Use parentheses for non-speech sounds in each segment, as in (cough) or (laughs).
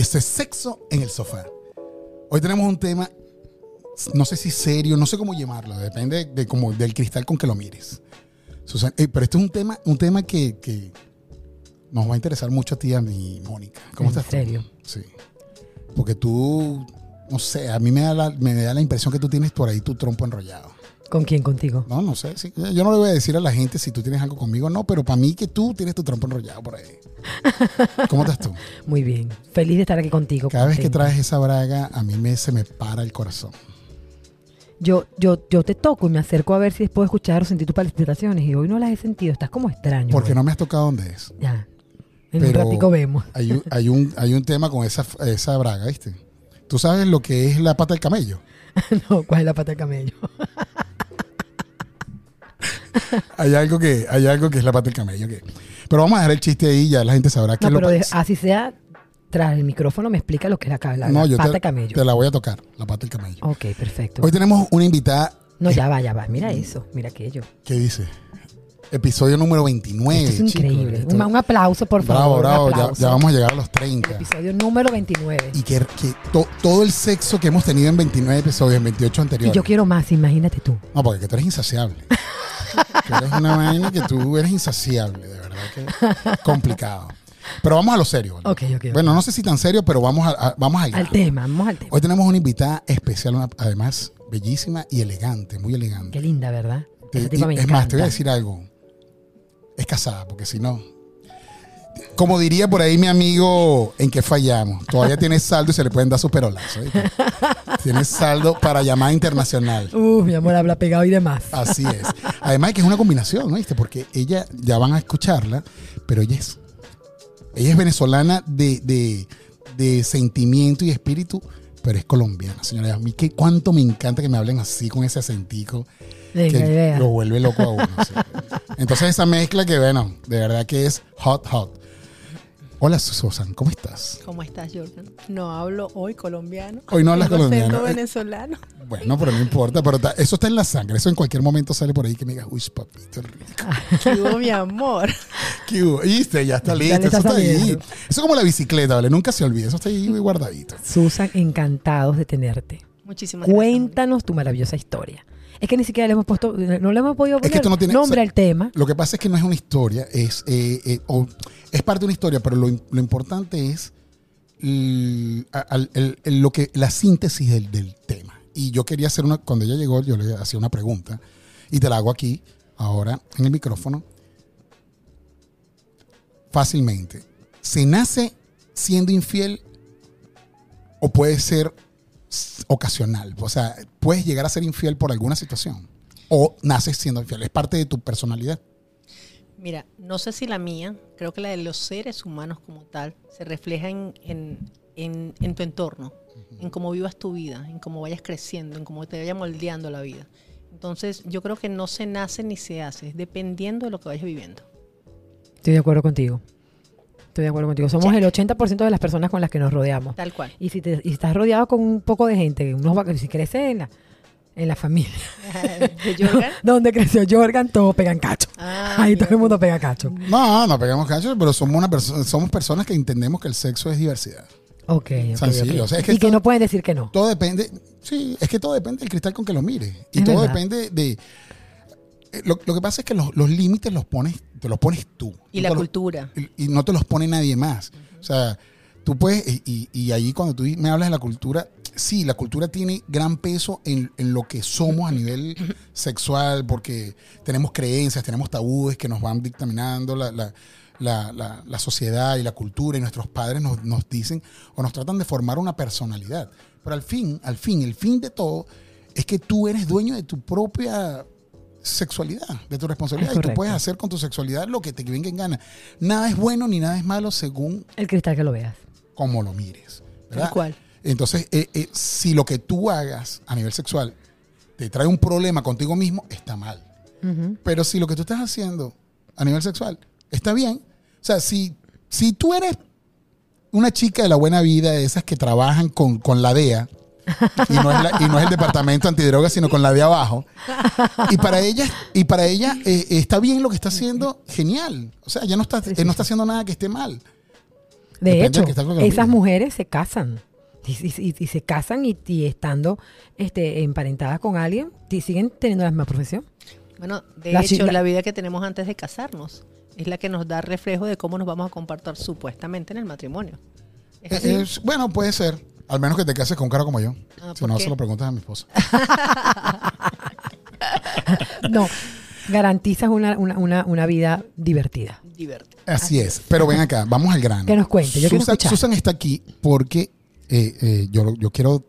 Y esto es sexo en el sofá. Hoy tenemos un tema, no sé si serio, no sé cómo llamarlo, depende de cómo, del cristal con que lo mires. Susan- eh, pero esto es un tema, un tema que, que nos va a interesar mucho a ti a mí, Mónica. ¿Cómo ¿En estás serio? Sí. Porque tú, no sé, a mí me da, la, me da la impresión que tú tienes por ahí tu trompo enrollado. ¿Con quién? Contigo. No, no sé. sí. Yo no le voy a decir a la gente si tú tienes algo conmigo, no, pero para mí que tú tienes tu trompo enrollado por ahí. ¿Cómo estás tú? (laughs) Muy bien. Feliz de estar aquí contigo. Cada vez que traes esa braga, a mí me, se me para el corazón. Yo, yo, yo te toco y me acerco a ver si puedo escuchar o sentir tus palpitaciones. Y hoy no las he sentido. Estás como extraño. Porque güey. no me has tocado dónde es. Ya. En Pero- un ratico vemos. Hay un, hay un, hay un tema con esa, esa braga, ¿viste? ¿Tú sabes lo que es la pata del camello? (laughs) no, ¿cuál es la pata de camello? (laughs) (laughs) Hay algo que, hay algo que es la pata del camello. que- Pero vamos a dejar el chiste ahí, ya la gente sabrá que No, lo pero así sea, tras el micrófono me explica lo que es la, la, No, la yo pata te, de camello. te la voy a tocar, la pata del camello. Ok, perfecto. Hoy tenemos una invitada No, ya va, ya va. Mira eso, mira aquello. que dice, episodio número 29. Esto es chicos, increíble. esto- Un, aplauso, por bravo, favor. un bravo, ya, vamos a llegar a los 30. Episodio número 29. Y que, que to- todo el sexo que hemos tenido en 29 episodios, en 28 Y anteriores. yo quiero más, imagínate tú. No, porque que tú eres insaciable. (laughs) tú eres una vaina que tú eres insaciable, de verdad que complicado. Pero vamos a lo serio. ¿no? Ok, ok. ok. Bueno, no sé si tan serio, pero vamos a, a- vamos al tema, vamos al tema. Hoy tenemos una invitada especial, una- además bellísima y elegante, muy elegante. Qué linda, ¿verdad? Te- y- es más, te voy a decir algo. Es casada, porque si no. Como diría por ahí mi amigo en que fallamos, todavía tiene saldo y se le pueden dar sus perolazos. ¿viste? Tiene saldo para llamada internacional. Uf, mi amor, habla pegado y demás. Así es. Además que es una combinación, ¿no? ¿Viste? Porque ella, ya van a escucharla, pero ella es, ella es venezolana de, de- de sentimiento y espíritu, pero es colombiana, señora. A mí que cuánto me encanta que me hablen así con ese acentico Venga, que idea. lo vuelve loco a uno. sí. Entonces esa mezcla que, bueno, de verdad que es hot, hot. Hola Susan, ¿cómo estás? ¿Cómo estás, Jordan? No hablo hoy colombiano. Hoy no hablas acento colombiano. Eh, venezolano. Bueno, pero no importa, pero ta- eso está en la sangre, eso en cualquier momento sale por ahí que me digas, uy, papito rico. ¿Qué hubo, mi amor? (laughs) ¿Qué hubo? ¿Viste? Ya está listo, eso está ahí. Eso es como la bicicleta, ¿vale? Nunca se olvide, eso está ahí guardadito. Susan, encantados de tenerte. Muchísimas gracias. Cuéntanos tu maravillosa historia. Es que ni siquiera le hemos puesto, no le hemos podido Es poner que esto no tiene- nombre o sea, al tema. Lo que pasa es que no es una historia, es, eh, eh, o- es parte de una historia, pero lo, im- lo importante es el- el- lo que, la síntesis del, del tema. Y yo quería hacer una, cuando ella llegó, yo le hacía una pregunta y te la hago aquí, ahora, en el micrófono, fácilmente. ¿Se nace siendo infiel o puede ser ocasional? O sea, puedes llegar a ser infiel por alguna situación o naces siendo infiel. Es parte de tu personalidad. Mira, no sé si la mía, creo que la de los seres humanos como tal, se refleja en, en, en- en tu entorno, en cómo vivas tu vida, en cómo vayas creciendo, en cómo te vaya moldeando la vida. Entonces, yo creo que no se nace ni se hace, es dependiendo de lo que vayas viviendo. Estoy de acuerdo contigo. Estoy de acuerdo contigo. Somos el 80% de las personas con las que nos rodeamos. Tal cual. Y si, te, y estás rodeado con un poco de gente, unos, va- si creces en la, en la familia, (laughs) ¿De (laughs) donde creció Jorgan, todos pegan cacho. Ah, (laughs) Ahí todo el mundo pega cacho. No, no pegamos cacho, pero somos, una perso- somos personas que entendemos que el sexo es diversidad. Ok, ok, Sencillo, ok. o sea, es que y que no pueden decir que no. Todo depende, sí, es que todo depende del cristal con que lo mires. Y Es todo verdad. depende de... eh, Lo, lo que pasa es que los, los límites los pones, te los pones tú. Y la los- cultura. y, y no te los pone nadie más. O sea, tú puedes, y, y- y ahí cuando tú me hablas de la cultura, sí, la cultura tiene gran peso en, en lo que somos a nivel (laughs) sexual, porque tenemos creencias, tenemos tabúes que nos van dictaminando la, la- la- la- la sociedad y la cultura, y nuestros padres nos, nos dicen o nos tratan de formar una personalidad. Pero al fin, al fin, el fin de todo es que tú eres dueño de tu propia sexualidad, de tu responsabilidad. Es Y tú puedes hacer con tu sexualidad lo que te venga en gana. Nada es bueno ni nada es malo según El cristal que lo veas. como lo mires. ¿verdad? Tal cual. Entonces, eh, eh, si lo que tú hagas a nivel sexual te trae un problema contigo mismo, está mal. Pero si lo que tú estás haciendo a nivel sexual está bien, o sea, si, si tú eres una chica de la buena vida, de esas que trabajan con, con la DEA, y no, es la- y no es el departamento antidrogas, sino con la de abajo, y para ella, y para ella eh, está bien lo que está haciendo, genial. O sea, ya no está, eh, no está haciendo nada que esté mal. De Depende hecho, esas mujeres se casan. Y, y- y- y se casan y, y estando este, emparentadas con alguien, y siguen teniendo la misma profesión. Bueno, de La hecho, la- vida que tenemos antes de casarnos es la que nos da reflejo de cómo nos vamos a comportar supuestamente en el matrimonio. ¿Es Eh, es- bueno, puede ser. Al menos que te cases con un cara como yo. Ah, si ¿por no, qué? se lo preguntas a mi esposa. (laughs) No, garantizas una, una, una, una vida divertida. Divertido. Así es. Pero ven acá, vamos al grano. Que nos cuente, yo quiero Susan, está aquí porque eh, eh, yo, yo quiero,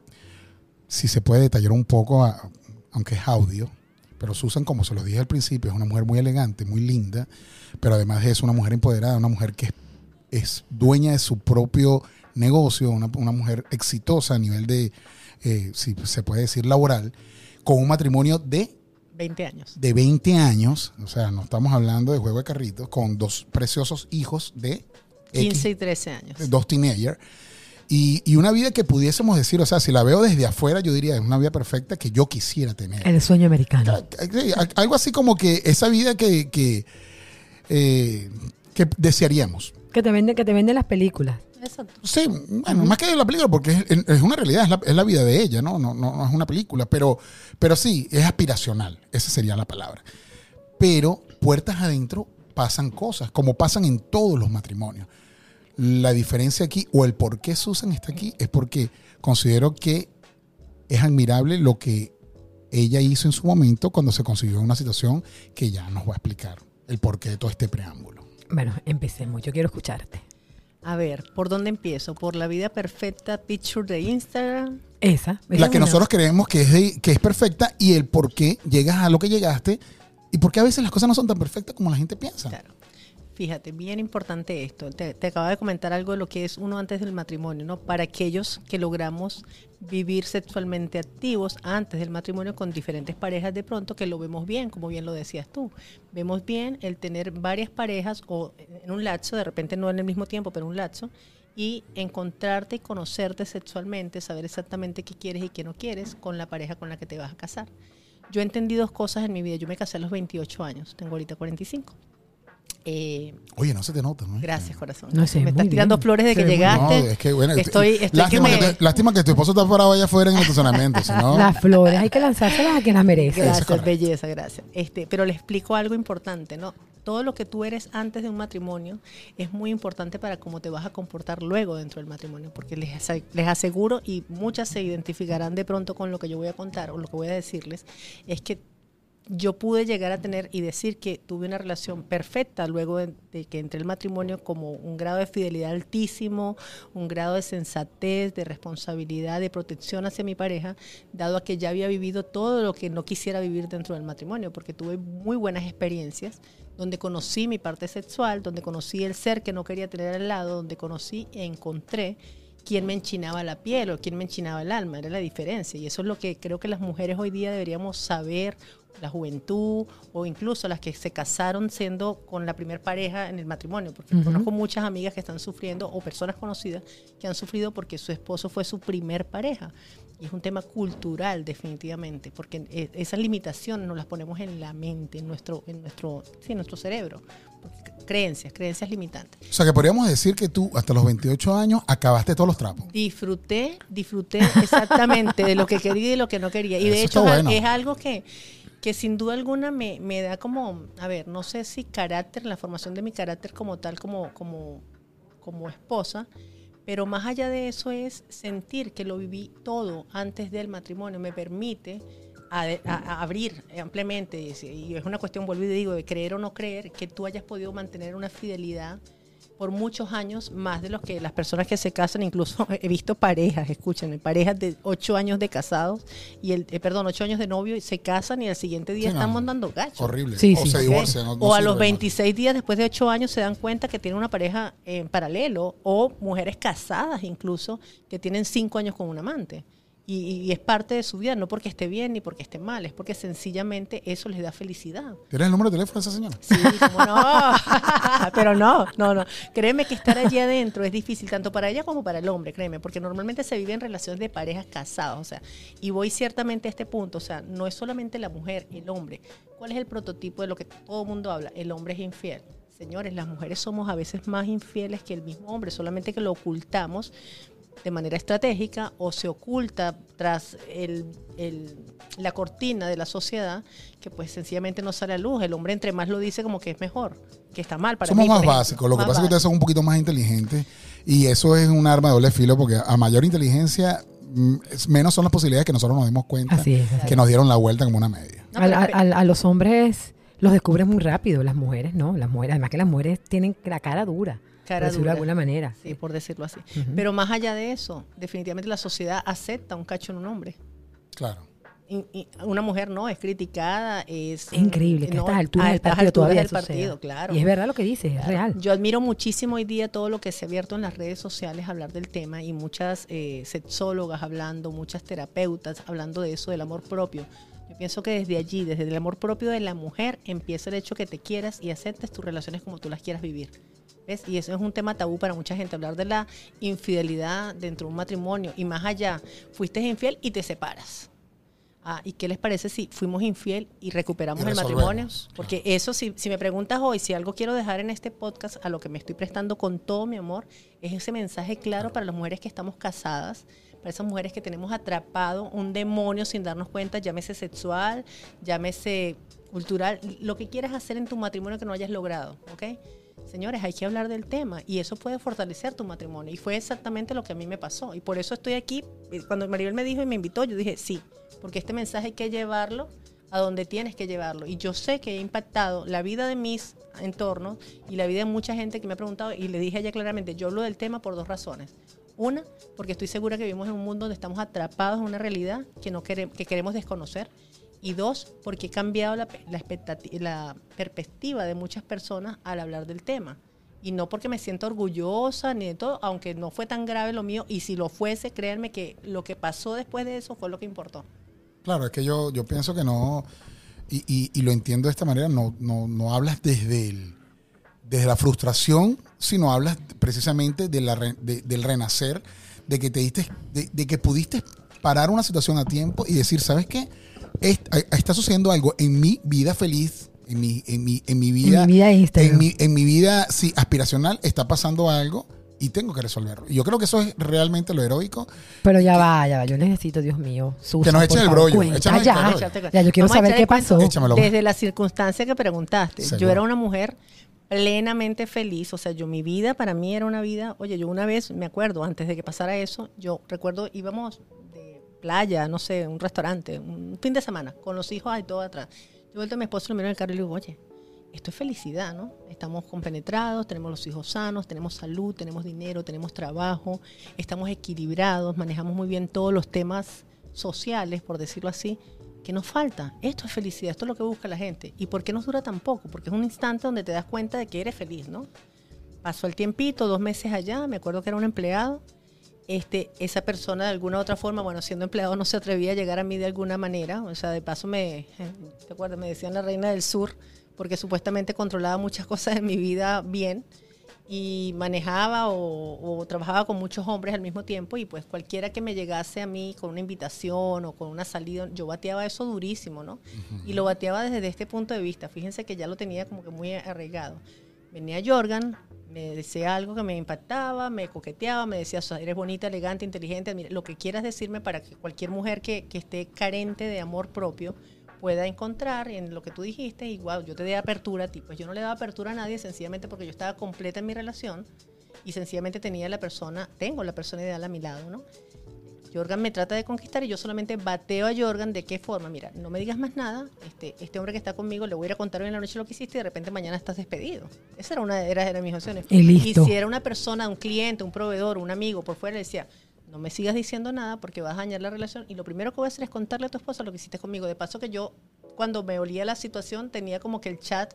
si se puede detallar un poco, a- aunque es audio, pero Susan, como se lo dije al principio, es una mujer muy elegante, muy linda, pero además es una mujer empoderada, una mujer que es, es dueña de su propio negocio, una, una mujer exitosa a nivel de, eh, si se puede decir, laboral, con un matrimonio de 20 años. de 20 años, o sea, no estamos hablando de juego de carritos, con dos preciosos hijos de 15 X, y 13 años. dos teenagers. Y, y una vida que pudiésemos decir, o sea, si la veo desde afuera, yo diría, es una vida perfecta que yo quisiera tener. El sueño americano. Sí, al- Algo así como que esa vida que, que, eh, que desearíamos. Que te venden, que te venden las películas. Exacto. Sí, bueno, más que la película, porque es, es una realidad, es la, es la vida de ella, ¿no? No, no, no es una película, pero, pero sí, es aspiracional, esa sería la palabra. Pero puertas adentro pasan cosas, como pasan en todos los matrimonios. La diferencia aquí, o el por qué Susan está aquí, es porque considero que es admirable lo que ella hizo en su momento cuando se consiguió una situación que ya nos va a explicar el porqué de todo este preámbulo. Bueno, empecemos. Yo quiero escucharte. A ver, ¿por dónde empiezo? ¿Por la vida perfecta picture de Instagram? Esa. esa la que una. nosotros creemos que es, de- que es perfecta y el por qué llegas a lo que llegaste y por qué a veces las cosas no son tan perfectas como la gente piensa. Claro. Fíjate, bien importante esto. Te, te de comentar algo de lo que es uno antes del matrimonio, ¿no? Para aquellos que logramos vivir sexualmente activos antes del matrimonio con diferentes parejas de pronto, que lo vemos bien, como bien lo decías tú. Vemos bien el tener varias parejas o en un lapso, de repente no en el mismo tiempo, pero un lapso, y encontrarte y conocerte sexualmente, saber exactamente qué quieres y qué no quieres con la pareja con la que te vas a casar. Yo entendí dos cosas en mi vida. Yo me casé a los 28 años, tengo ahorita 45. Eh, Oye, no se te nota, ¿no? gracias, corazón. No sé, me estás tirando bien. flores de que Sí, bien. No, llegaste. es que bueno, Estoy- estoy lástima, que me- lástima que tu esposo está parado allá afuera en el estacionamiento, si no, Las flores hay que lanzárselas a quien las merece. Es Gracias, belleza, gracias. Este, pero le explico algo importante, ¿no? Todo lo que tú eres antes de un matrimonio es muy importante para cómo te vas a comportar luego dentro del matrimonio, porque les, les aseguro, y muchas se identificarán de pronto con lo que yo voy a contar o lo que voy a decirles, es que yo pude llegar a tener y decir que tuve una relación perfecta luego de, que entré al matrimonio como un grado de fidelidad altísimo, un grado de sensatez, de responsabilidad, de protección hacia mi pareja, dado a que ya había vivido todo lo que no quisiera vivir dentro del matrimonio, porque tuve muy buenas experiencias donde conocí mi parte sexual, donde conocí el ser que no quería tener al lado, donde conocí e encontré quién me enchinaba la piel o quién me enchinaba el alma, era la diferencia. Y eso es lo que creo que las mujeres hoy día deberíamos saber, la juventud o incluso las que se casaron siendo con la primer pareja en el matrimonio, porque conozco muchas amigas que están sufriendo o personas conocidas que han sufrido porque su esposo fue su primer pareja. Y es un tema cultural definitivamente, porque eh, esas limitaciones nos las ponemos en la mente, en nuestro, en nuestro, sí, en nuestro cerebro. Creencias, creencias limitantes. o sea que podríamos decir que tú hasta los 28 años acabaste todos los trapos. Disfruté, disfruté exactamente de lo que quería y de lo que no quería. Y de hecho bueno. es algo que, que sin duda alguna me, me da como, a ver, no sé si carácter, la formación de mi carácter como tal, como, como, como esposa, pero más allá de eso es sentir que lo viví todo antes del matrimonio, me permite abrir ampliamente, y es una cuestión, vuelvo y digo, de creer o no creer, que tú hayas podido mantener una fidelidad por muchos años, más de los que las personas que se casan, incluso (laughs) he visto parejas, escúchenme, parejas de ocho años de casados, y el, eh, perdón, ocho años de novio, y se casan y al siguiente día Sí, están no. mandando gachos. Horrible. Sí, o sí. se Ok. divorcian. no- no o a los ¿no? 26 días después de 8 años se dan cuenta que tienen una pareja en paralelo o mujeres casadas incluso que tienen 5 años con un amante. Y, y es parte de su vida, no porque esté bien ni porque esté mal, es porque sencillamente eso les da felicidad. ¿Tienes el número de teléfono de esa señora? Sí, cómo no. (laughs) Pero no, no, no. Créeme que estar allí adentro es difícil, tanto para ella como para el hombre, créeme, porque normalmente se vive en relaciones de parejas casadas, o sea, y voy ciertamente a este punto, o sea, no es solamente la mujer, el hombre. ¿Cuál es el prototipo de lo que todo el mundo habla? El hombre es infiel. Señores, las mujeres somos a veces más infieles que el mismo hombre, solamente que lo ocultamos de manera estratégica o se oculta tras el, el- la cortina de la sociedad que pues sencillamente no sale a luz. El hombre entre más lo dice como que es mejor, que está mal para Somos mí, más ejemplo. básicos. Lo que pasa es que ustedes son un poquito más inteligentes y eso es un arma de doble filo porque a mayor inteligencia, mm, menos son las posibilidades que nosotros nos dimos cuenta Así es. así que es. nos dieron la vuelta como una media. No, a, pero a- espe- a- a los hombres los descubres muy rápido, las mujeres no. Las mujeres, además que las mujeres tienen la cara dura, Cara por decirlo dura. de alguna manera. Sí, por decirlo así. Pero más allá de eso, definitivamente la sociedad acepta un cacho en un hombre. Claro. Y- y una mujer no, es criticada, es... Es increíble que a no, estas alturas a del partido alturas todavía del suceda. partido, claro. Y es verdad lo que dices, es Claro. real. Yo admiro muchísimo hoy día todo lo que se ha abierto en las redes sociales a hablar del tema y muchas eh, sexólogas hablando, muchas terapeutas hablando de eso, del amor propio. Yo pienso que desde allí, desde el amor propio de la mujer, empieza el hecho que te quieras y aceptes tus relaciones como tú las quieras vivir. ¿Ves? Y eso es un tema tabú para mucha gente, hablar de la infidelidad dentro de un matrimonio y más allá, fuiste infiel y te separas. Ah, ¿Y qué les parece si fuimos infiel y recuperamos Y el matrimonio? Porque eso, si, si me preguntas hoy, si algo quiero dejar en este podcast, a lo que me estoy prestando con todo mi amor, es ese mensaje claro para las mujeres que estamos casadas, para esas mujeres que tenemos atrapado un demonio sin darnos cuenta, llámese sexual, llámese cultural, lo que quieras hacer en tu matrimonio que no hayas logrado, ¿ok? Señores, hay que hablar del tema y eso puede fortalecer tu matrimonio. Y fue exactamente lo que a mí me pasó. Y por eso estoy aquí. Cuando Maribel me dijo y me invitó, yo dije, sí, porque este mensaje hay que llevarlo a donde tienes que llevarlo. Y yo sé que he impactado la vida de mis entornos y la vida de mucha gente que me ha preguntado y le dije a ella claramente, yo hablo del tema por dos razones. Una, porque estoy segura que vivimos en un mundo donde estamos atrapados en una realidad que, no queremos, que queremos desconocer. Y dos, porque he cambiado la, perspectiva de muchas personas al hablar del tema. Y no porque me siento orgullosa ni de todo, aunque no fue tan grave lo mío. Y si lo fuese, créanme que lo que pasó después de eso fue lo que importó. Claro, es que yo, yo pienso que no, y, y- y lo entiendo de esta manera, no, no, no hablas desde, el, desde la frustración, sino hablas precisamente de la re- de- del renacer, de que te diste, de, de que pudiste parar una situación a tiempo y decir, ¿sabes qué? Est- está sucediendo algo en mi vida feliz, en mi, en mi, en mi vida, En mi vida en mi, en mi vida sí, aspiracional, está pasando algo y tengo que resolverlo. Y yo creo que eso es realmente lo heroico. Pero ya va, ya va. Yo necesito, Dios mío. Susan, Que nos echen el brollo, échame el ya. brollo. Ya, yo quiero Vamos saber qué pasó. Desde la circunstancia que preguntaste. Yo era una mujer plenamente feliz. O sea, yo mi vida para mí era una vida. Oye, yo una vez me acuerdo, antes de que pasara eso, yo recuerdo íbamos de playa, no sé, un restaurante, un fin de semana, con los hijos ahí todo atrás. Yo vuelto a mi esposo, lo miro en el carro y le digo, oye, esto es felicidad, ¿no? Estamos compenetrados, tenemos los hijos sanos, tenemos salud, tenemos dinero, tenemos trabajo, estamos equilibrados, manejamos muy bien todos los temas sociales, por decirlo así. ¿Qué nos falta? Esto es felicidad, esto es lo que busca la gente. ¿Y por qué nos dura tan poco? Porque es un instante donde te das cuenta de que eres feliz, ¿no? Pasó el tiempito, dos meses allá, me acuerdo que era un empleado. Este, esa persona de alguna u otra forma, bueno, siendo empleado no se atrevía a llegar a mí de alguna manera. O sea, de paso me, ¿te acuerdas? Me decían la reina del sur, porque supuestamente controlaba muchas (laughs) cosas en mi vida bien y manejaba o, o trabajaba con muchos hombres al mismo tiempo y pues cualquiera que me llegase a mí con una invitación o con una salida, yo bateaba eso durísimo, ¿no? Y lo bateaba desde este punto de vista. Fíjense que ya lo tenía como que muy arraigado. Venía Jorgan, me decía algo que me impactaba, me coqueteaba, me decía, "O sea, eres bonita, elegante, inteligente, mira, lo que quieras decirme para que cualquier mujer que, que esté carente de amor propio pueda encontrar en lo que tú dijiste y wow, yo te di apertura a ti. Pues yo no le daba apertura a nadie sencillamente porque yo estaba completa en mi relación y sencillamente tenía la persona, tengo la persona ideal a mi lado, ¿no? Jorgan me trata de conquistar y yo solamente bateo a Jorgan de qué forma. Mira, no me digas más nada. Este, este hombre que está conmigo le voy a ir a contar hoy en la noche lo que hiciste y de repente mañana estás despedido. Esa era una era, era mis opciones. Y listo. si era una persona, un cliente, un proveedor, un amigo por fuera, le decía, no me sigas diciendo nada porque vas a dañar la relación. Y lo primero que voy a hacer es contarle a tu esposa lo que hiciste conmigo. De paso que yo, cuando me olía la situación, tenía como que el chat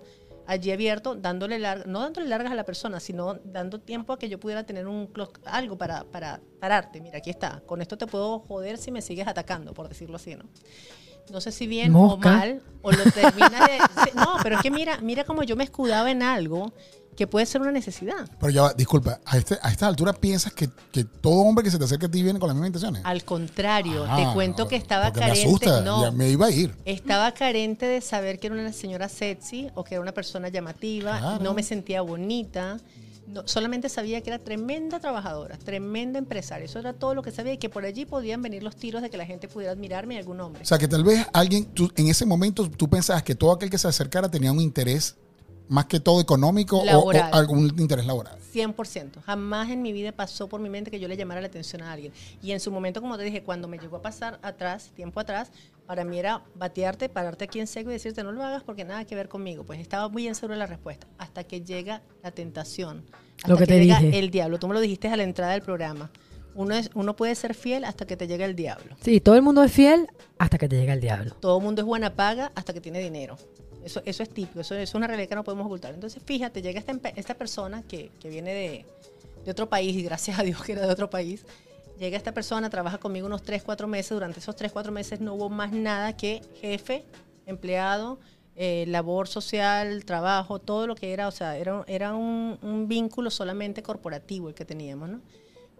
allí abierto, dándole lar- no dándole largas a la persona, sino dando tiempo a que yo pudiera tener un clock- algo para, para pararte. Mira, aquí está. Con esto te puedo joder si me sigues atacando, por decirlo así, ¿no? No sé si bien Mosca. o mal, o lo terminas de... (laughs) No, pero es que mira, mira como yo me escudaba en algo que puede ser una necesidad. Pero ya, va, disculpa, a, este, a esta altura piensas que, que todo hombre que se te acerca a ti viene con las mismas intenciones. Al contrario, Ah, te cuento que estaba porque me carente. asusta, no, ya me iba a ir. Estaba carente de saber que era una señora sexy o que era una persona llamativa. Claro. No me sentía bonita. No, solamente sabía que era tremenda trabajadora, tremenda empresaria. Eso era todo lo que sabía y que por allí podían venir los tiros de que la gente pudiera admirarme y algún hombre. O sea, que tal vez alguien, tú, en ese momento tú pensabas que todo aquel que se acercara tenía un interés más que todo económico o- algún interés laboral. 100%. Jamás en mi vida pasó por mi mente que yo le llamara la atención a alguien. Y en su momento, como te dije, cuando me llegó a pasar atrás, tiempo atrás, para mí era batearte, pararte aquí en seco y decirte no lo hagas porque nada que ver conmigo. Pues estaba muy bien seguro de la respuesta. Hasta que llega la tentación. Hasta Lo que te llega dije. el diablo. Tú me lo dijiste a la entrada del programa. Uno, es, uno puede ser fiel hasta que te llega el diablo. Sí, todo el mundo es fiel hasta que te llega el diablo. Todo el mundo es buena paga hasta que tiene dinero. Eso, eso es típico, eso, es una realidad que no podemos ocultar. Entonces, fíjate, llega esta, esta persona que, que viene de, de otro país, y gracias a Dios que era de otro país. Llega esta persona, trabaja conmigo unos 3, 4 meses. Durante esos 3, 4 meses no hubo más nada que jefe, empleado, eh, labor social, trabajo, todo lo que era. O sea, era, era un, un vínculo solamente corporativo el que teníamos, ¿no?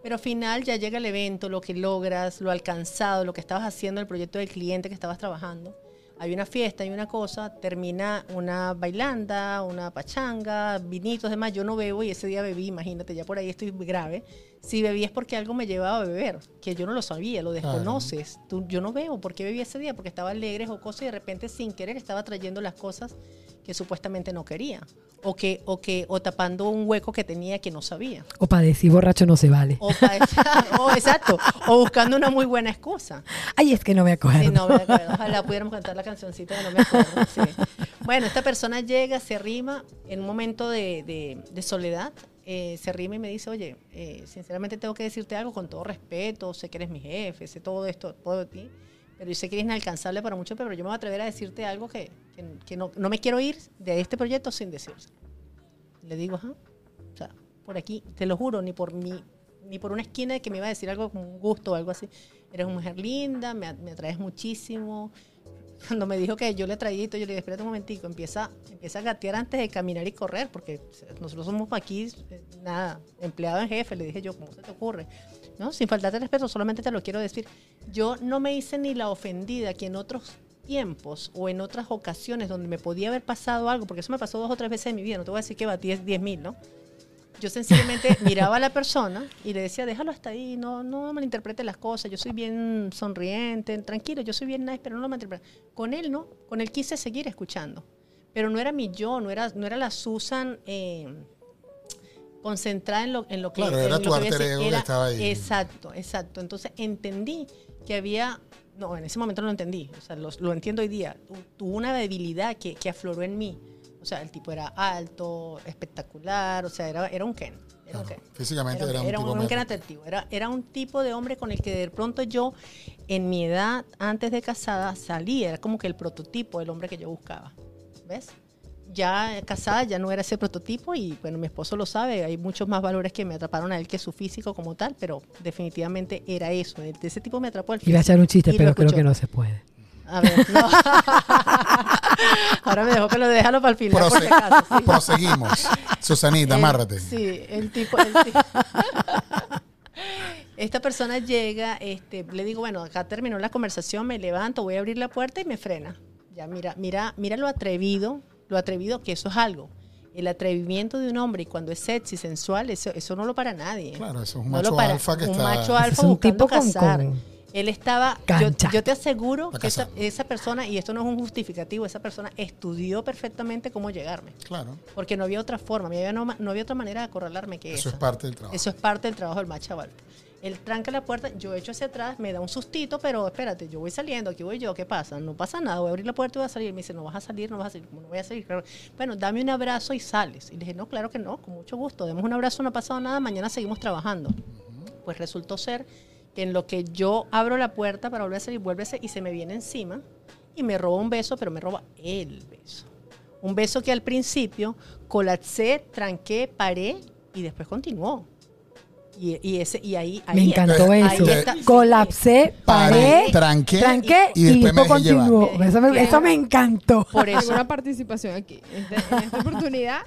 Pero al final ya llega el evento, lo que logras, lo alcanzado, lo que estabas haciendo, el proyecto del cliente que estabas trabajando. Hay una fiesta, hay una cosa, termina una bailanda, una pachanga, vinitos, demás. Yo no bebo y ese día bebí, imagínate, ya por ahí estoy grave. Si bebí es porque algo me llevaba a beber, que yo no lo sabía, lo desconoces. Tú, yo no bebo, ¿por qué bebí ese día? Porque estaba alegre o cosa y de repente sin querer estaba trayendo las cosas que supuestamente no quería. O que, o que, o tapando un hueco que tenía que no sabía. O para decir borracho no se vale. O, (laughs) exacto, o buscando una muy buena excusa. Ay, es que no me acuerdo. Sí, no me acuerdo. Ojalá pudiéramos cantar la cancioncita de no me acuerdo. sí. Bueno, esta persona llega, se arrima en un momento de, de- de soledad, eh, se arrima y me dice, oye, eh, sinceramente tengo que decirte algo con todo respeto, sé que eres mi jefe, sé todo esto, todo de ti, pero yo sé que eres inalcanzable para muchos, pero yo me voy a atrever a decirte algo que, que- que no, no me quiero ir de este proyecto sin decirse. Le digo, ajá, o sea, por aquí, te lo juro, ni por mi, ni por una esquina que me iba a decir algo con gusto o algo así. Eres una mujer linda, me, me atraes muchísimo. Cuando me dijo que yo le todo, yo le dije, espérate un momentico, empieza, empieza a gatear antes de caminar y correr, porque nosotros somos aquí, eh, nada, empleado en jefe, le dije yo, ¿cómo se te ocurre? No, sin faltarte respeto, solamente te lo quiero decir. Yo no me hice ni la ofendida que en otros tiempos o en otras ocasiones donde me podía haber pasado algo, porque eso me pasó dos o tres veces en mi vida, no te voy a decir que batí 10 mil, ¿no? Yo sencillamente (laughs) miraba a la persona y le decía, déjalo hasta ahí, no, no malinterprete las cosas, yo soy bien sonriente, tranquilo, yo soy bien nice, pero no lo malinterprete. Con él no, con él quise seguir escuchando. Pero no era mi yo, no era, no era la Susan eh, concentrada en lo, en lo que Claro, era tu que ego que estaba ahí. Exacto, exacto. Entonces entendí que había, no, en ese momento no lo entendí, o sea, lo, lo entiendo hoy día, Tu- tuvo una debilidad que, que afloró en mí. O sea, el tipo era alto, espectacular, o sea, era, era un Ken. Era un Ken. físicamente era un era tipo un, Ken atractivo. atractivo. Era, era un tipo de hombre con el que de pronto yo, en mi edad, antes de casada, salía. Era como que el prototipo del hombre que yo buscaba. ¿Ves? Ya casada ya no era ese prototipo y bueno, mi esposo lo sabe, hay muchos más valores que me atraparon a él que su físico como tal, pero definitivamente era eso, de ese tipo me atrapó el físico. Iba a echar un chiste, pero creo que no se puede. A ver, no. (laughs) Ahora me dejó que lo déjalo para el final, por si Prose- acaso, sí. Proseguimos. Susanita, El- amárrate. Sí, el tipo. el (laughs) Esta persona llega, este, le digo, bueno, acá terminó la conversación, me levanto, voy a abrir la puerta y me frena. Ya, mira, mira, mira lo atrevido, lo atrevido que eso es algo. El atrevimiento de un hombre y cuando es sexy, sensual, eso, eso no lo para nadie. Claro, eso es un No macho para- alfa que un está- macho (laughs) alfa es un buscando tipo con- cazar. con Él estaba, yo, te aseguro Está que esa, esa persona, y esto no es un justificativo, esa persona estudió perfectamente cómo llegarme. Claro. Porque no había otra forma, no había, no, no había otra manera de acorralarme que Eso esa. es parte del trabajo. Eso es parte del trabajo del macho alfa. Él tranca la puerta, yo echo hacia atrás, me da un sustito, pero espérate, yo voy saliendo, aquí voy yo, ¿qué pasa? No pasa nada, voy a abrir la puerta y voy a salir. Me dice, no vas a salir, no vas a salir. ¿Cómo no voy a salir? Claro. Bueno, dame un abrazo y sales. Y le dije, no, claro que no, con mucho gusto. Demos un abrazo, no ha pasado nada, mañana seguimos trabajando. Pues resultó ser que en lo que yo abro la puerta para volver a salir, vuelve y se me viene encima y me roba un beso, pero me roba el beso. Un beso que al principio colapsé, tranqué, paré y después continuó. Y, y ese, y ahí, ahí Me encantó ahí eso. está- sí. Colapsé, paré, Paré, tranqué, tranqué y y, después me continuó. Eso me, eso me encantó. Por eso, una participación aquí. En esta, en esta oportunidad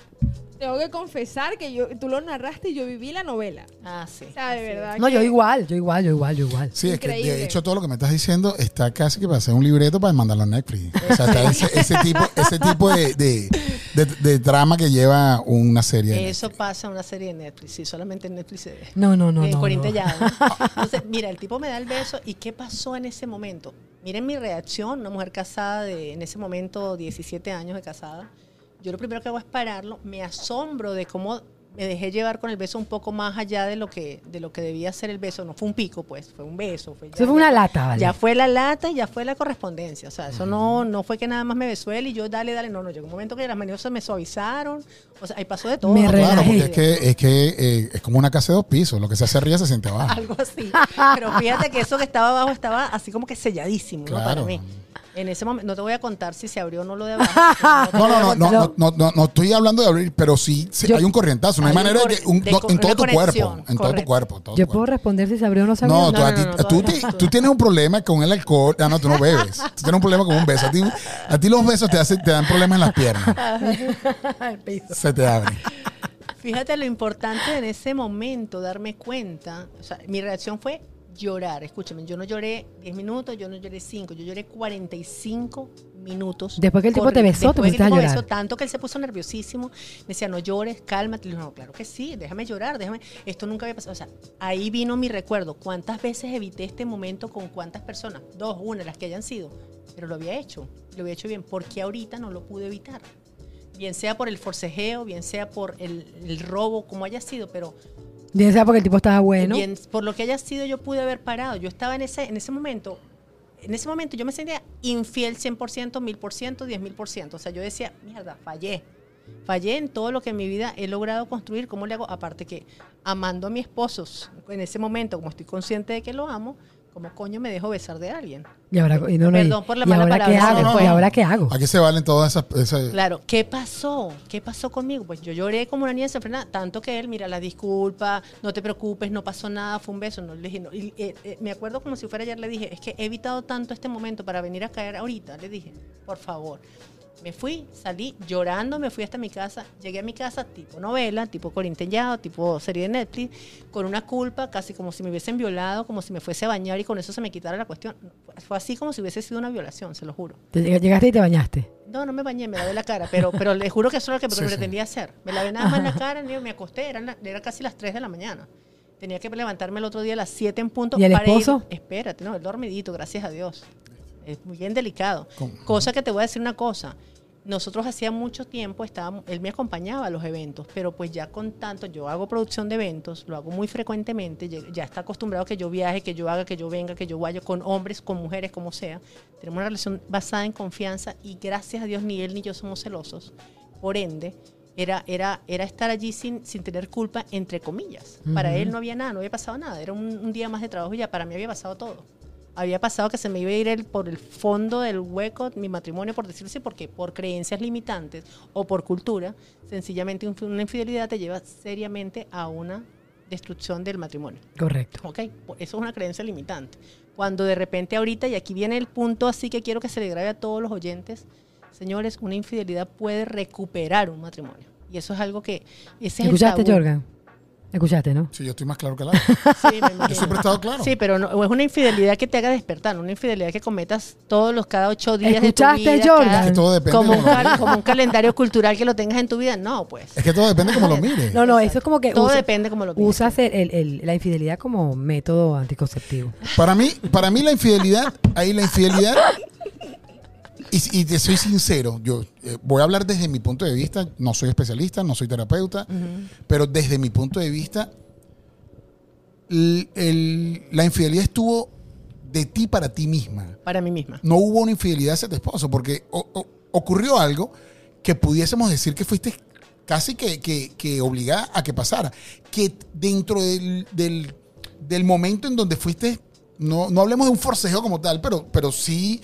tengo que confesar que yo, tú lo narraste y yo viví la novela. Ah, sí. O sea, de Así verdad. No, que- yo igual, yo igual, yo igual, yo igual. Sí, es que Increíble. de hecho todo lo que me estás diciendo está casi que para hacer un libreto para mandarlo a Netflix. O sea, está ese, ese tipo, ese tipo de, de, de- de trama que lleva una serie. de Eso Netflix. pasa en una serie de Netflix. Sí, solamente en Netflix se ve. No, no, no, en no. No. (laughs) Entonces, mira, el tipo me da el beso. ¿Y qué pasó en ese momento? Miren mi reacción. Una mujer casada de, en ese momento, 17 años de casada. Yo lo primero que hago es pararlo. Me asombro de cómo me dejé llevar con el beso un poco más allá de lo que, de lo que debía ser el beso. No fue un pico, pues. Fue un beso. Fue ya- Eso fue una ya- lata, ¿vale? Ya fue la lata y ya fue la correspondencia. O sea, eso no, no fue que nada más me besó él y yo dale, dale. No, no. Llegó un momento que las manos se me suavizaron. O sea, ahí pasó de todo. Me No, claro, porque es que, es, que eh, es como una casa de dos pisos. Lo que se hace arriba se siente abajo. (laughs) algo así. Pero fíjate que eso que estaba abajo estaba así como que selladísimo, ¿no? Para Claro. mí. En ese momento, no te voy a contar si se abrió o no lo de abajo. (laughs) No, no, no, no, no, no, no, no estoy hablando de abrir, pero sí, sí Yo- hay un corrientazo. No hay, Hay un manera de un- de en todo tu cuerpo. En todo tu cuerpo. todo Yo tu puedo cuerpo. responder si se abrió o no se abrió. No, No, tú, a no, ti- no, no, tú, te- tienes un problema con el alcohol. Ah, no, tú no (laughs) bebes. Tú tienes un problema con un beso. A ti, a ti los besos te, hacen, te dan problemas en las piernas. (laughs) Se te abren. Fíjate lo importante en ese momento, darme cuenta. O sea, mi reacción fue llorar. Escúchame, yo no lloré 10 minutos, yo no lloré 5, yo lloré 45 minutos. Después que el tipo te besó, te después que el pusiste a tipo me llorar. besó, tanto que él se puso nerviosísimo. Me decía, no llores, cálmate. Le dije, no, claro que sí, déjame llorar, déjame. Esto nunca había pasado. O sea, ahí vino mi recuerdo. ¿Cuántas veces evité este momento con cuántas personas? Dos, una, las que hayan sido. Pero lo había hecho, lo había hecho bien. ¿Por qué ahorita no lo pude evitar? Bien sea por el forcejeo, bien sea por el, el robo, como haya sido, pero Bien sea porque el tipo estaba bueno. Por lo que haya sido, yo pude haber parado. Yo estaba en ese, en ese momento, en ese momento yo me sentía infiel 100%, 1000%, 10.000%. O sea, yo decía, mierda, fallé. Fallé en todo lo que en mi vida he logrado construir. ¿Cómo le hago? Aparte que amando a mi esposo en ese momento, como estoy consciente de que lo amo, ¿cómo coño me dejo besar de alguien? Y ahora, no, no, Perdón por la ¿y mala ahora palabra, qué hago? fue. ¿Y ahora qué hago? Aquí se valen todas esas. esas- Claro, ¿qué pasó? ¿Qué pasó conmigo? Pues yo lloré como una niña desenfrenada, tanto que él, mira, la disculpa, no te preocupes, no pasó nada, fue un beso, no le dije, no. Y, eh, eh, me acuerdo como si fuera ayer, le dije, es que he evitado tanto este momento para venir a caer ahorita, le dije, por favor. Me fui, salí llorando, me fui hasta mi casa, llegué a mi casa tipo novela, tipo corintellado, tipo serie de Netflix, con una culpa, casi como si me hubiesen violado, como si me fuese a bañar y con eso se me quitara la cuestión. Fue así como si hubiese sido una violación, se lo juro. Te lleg- Llegaste y te bañaste. No, no me bañé, me lavé la cara, pero, pero les juro que eso era lo que Sí, sí. pretendía hacer. Me lavé nada más la cara, me acosté, eran la- era casi las 3 de la mañana. Tenía que levantarme el otro día a las 7 en punto. ¿Y el para ir- esposo? espérate, no, el dormidito, gracias a Dios. Es muy bien delicado. ¿Cómo? Cosa que te voy a decir una cosa. Nosotros hacía mucho tiempo, estábamos, él me acompañaba a los eventos, pero pues ya con tanto, yo hago producción de eventos, lo hago muy frecuentemente, ya ya está acostumbrado que yo viaje, que yo haga, que yo venga, que yo vaya con hombres, con mujeres, como sea. Tenemos una relación basada en confianza y gracias a Dios ni él ni yo somos celosos. Por ende, era, era, era estar allí sin, sin tener culpa, entre comillas. Para él no había nada, no había pasado nada. Era un, un día más de trabajo y ya para mí había pasado todo. Había pasado que se me iba a ir el, por el fondo del hueco mi matrimonio, por decirlo así, porque por creencias limitantes o por cultura, sencillamente un- una infidelidad te lleva seriamente a una destrucción del matrimonio. Correcto. ¿ok? Eso es una creencia limitante. Cuando de repente ahorita, y aquí viene el punto así que quiero que se le grabe a todos los oyentes, señores, una infidelidad puede recuperar un matrimonio. Y eso es algo que... Ese es el ¿Escuchaste. Jorgan? ¿Escuchaste, no? Sí, yo estoy más claro que la otra. (laughs) Sí, me Yo imagino. siempre he estado claro. Sí, pero no, es una infidelidad que te haga despertar, no una infidelidad que cometas todos los cada ocho días ¿Escuchaste, de tu vida. Jordan? cada- Es que todo depende como, de un, como un calendario cultural que lo tengas en tu vida. No, pues. Es que todo depende como lo (laughs) mires. No, no, eso es como que Todo usa- depende como lo mires. usas el- el- el- la infidelidad como método anticonceptivo. Para mí, para mí la infidelidad, ahí la infidelidad, y, y te soy sincero, yo eh, voy a hablar desde mi punto de vista, no soy especialista, no soy terapeuta, pero desde mi punto de vista, el- el- la infidelidad estuvo de ti para ti misma. Para mí misma. No hubo una infidelidad hacia tu esposo, porque o- o- ocurrió algo que pudiésemos decir que fuiste casi que, que, que obligada a que pasara. Que dentro del, del, del momento en donde fuiste, no, no hablemos de un forcejeo como tal, pero, pero sí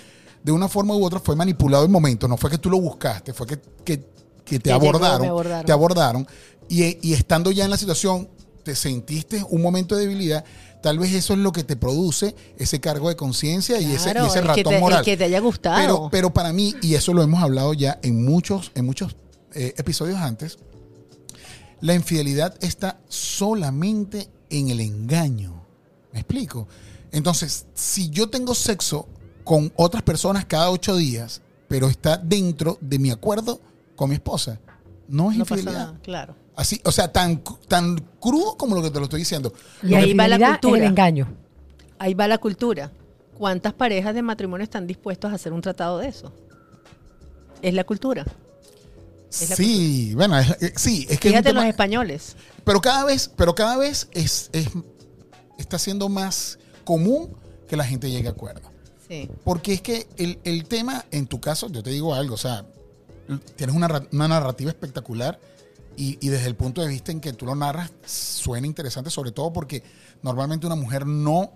de una forma u otra fue manipulado el momento. No fue que tú lo buscaste, fue que, que, que te abordaron. Te abordaron. Y, y estando ya en la situación, te sentiste un momento de debilidad. Tal vez eso es lo que te produce ese cargo de conciencia y ese, y ese el que ratón te- el moral. que te haya gustado. Pero, pero para mí, y eso lo hemos hablado ya en muchos, en muchos eh, episodios antes, La infidelidad está solamente en el engaño. ¿Me explico? Entonces, si yo tengo sexo con otras personas cada ocho días, pero está dentro de mi acuerdo con mi esposa, no es No pasa infidelidad. nada, claro. Así, o sea, tan, tan crudo como lo que te lo estoy diciendo. Y ahí va la es cultura. el engaño. Ahí va la cultura. ¿Cuántas parejas de matrimonio están dispuestos a hacer un tratado de eso? Es la cultura. Es la Sí, bueno, es- eh, sí, es que es Fíjate tema- los españoles. pero cada vez, pero cada vez es, es- está siendo más común que la gente llegue a acuerdo. Sí. Porque es que el, el tema, en tu caso, yo te digo algo, o sea, tienes una, una narrativa espectacular y, y desde el punto de vista en que tú lo narras, suena interesante, sobre todo porque normalmente una mujer no,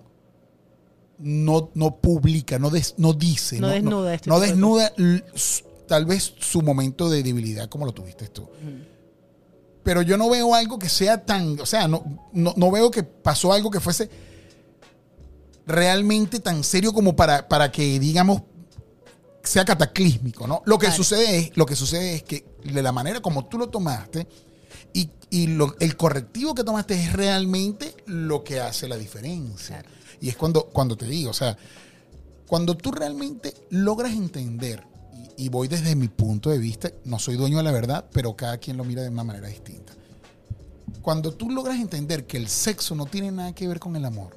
no, no publica, no, des- no dice, No desnuda este no de desnuda tal vez su momento de debilidad como lo tuviste tú. Pero yo no veo algo que sea tan, o sea, no, no, no veo que pasó algo que fuese realmente tan serio como para, para que, digamos, sea cataclísmico, ¿no? Lo que Claro. sucede es, lo que sucede es que de la manera como tú lo tomaste y, y lo- el correctivo que tomaste es realmente lo que hace la diferencia. Claro. Y es cuando, cuando te digo, o sea, cuando tú realmente logras entender, y, y voy desde mi punto de vista, no soy dueño de la verdad, pero cada quien lo mira de una manera distinta. Cuando tú logras entender que el sexo no tiene nada que ver con el amor,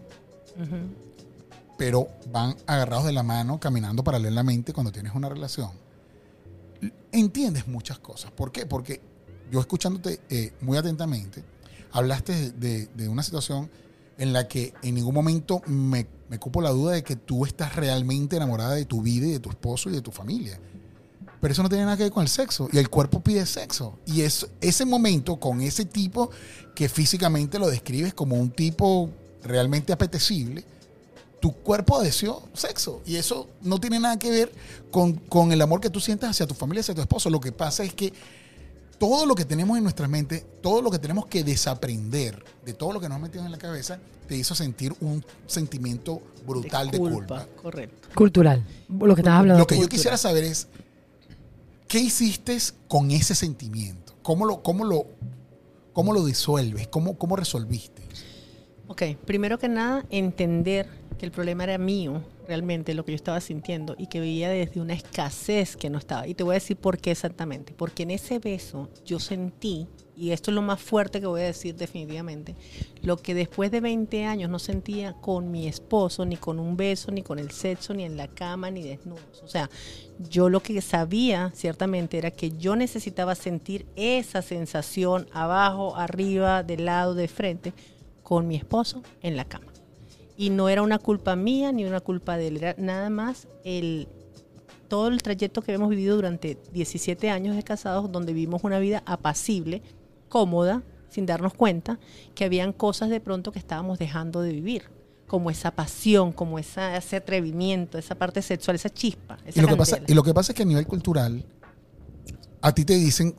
Ujú. Pero van agarrados de la mano, caminando paralelamente cuando tienes una relación, entiendes muchas cosas. ¿Por qué? Porque yo escuchándote eh, muy atentamente, hablaste de, de- una situación en la que en ningún momento me, me cupo la duda de que tú estás realmente enamorada de tu vida y de tu esposo y de tu familia. Pero eso no tiene nada que ver con el sexo. Y el cuerpo pide sexo. Y es ese momento con ese tipo que físicamente lo describes como un tipo realmente apetecible, tu cuerpo deseó sexo. Y eso no tiene nada que ver con, con el amor que tú sientes hacia tu familia, hacia tu esposo. Lo que pasa es que todo lo que tenemos en nuestras mentes, todo lo que tenemos que desaprender de todo lo que nos ha metido en la cabeza, te hizo sentir un sentimiento brutal de culpa. Correcto. Cultural. Lo que estabas hablando. Lo que yo quisiera saber es, ¿qué hiciste con ese sentimiento? ¿Cómo lo, cómo lo, cómo lo disuelves? ¿Cómo, cómo resolviste? Ok, primero que nada, entender que el problema era mío, realmente, lo que yo estaba sintiendo, y que veía desde una escasez que no estaba. Y te voy a decir por qué exactamente. Porque en ese beso yo sentí, y esto es lo más fuerte que voy a decir definitivamente, lo que después de 20 años no sentía con mi esposo, ni con un beso, ni con el sexo, ni en la cama, ni desnudos. O sea, yo lo que sabía ciertamente era que yo necesitaba sentir esa sensación abajo, arriba, de lado, de frente, con mi esposo en la cama. Y no era una culpa mía ni una culpa de él, era nada más el todo el trayecto que hemos vivido durante 17 años de casados, donde vivimos una vida apacible, cómoda, sin darnos cuenta que habían cosas de pronto que estábamos dejando de vivir, como esa pasión, como esa, ese atrevimiento, esa parte sexual, esa chispa. Esa Y lo, que pasa, y lo que pasa es que a nivel cultural, a ti te dicen,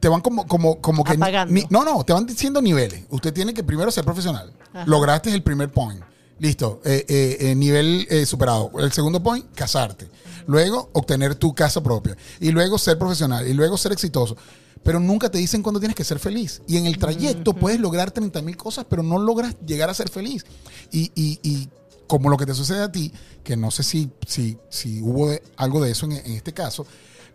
te van como, como, como que... Apagando. ni- no, no, te van diciendo niveles. Usted tiene que primero ser profesional. Ajá. Lograste el primer point. Listo, eh, eh, eh, nivel eh, superado. El segundo point, casarte. Luego, obtener tu casa propia. Y luego ser profesional. Y luego ser exitoso. Pero nunca te dicen cuándo tienes que ser feliz. Y en el trayecto puedes lograr 30 mil cosas, pero no logras llegar a ser feliz. Y, y- y como lo que te sucede a ti, que no sé si, si, si hubo de- algo de eso en, en este caso,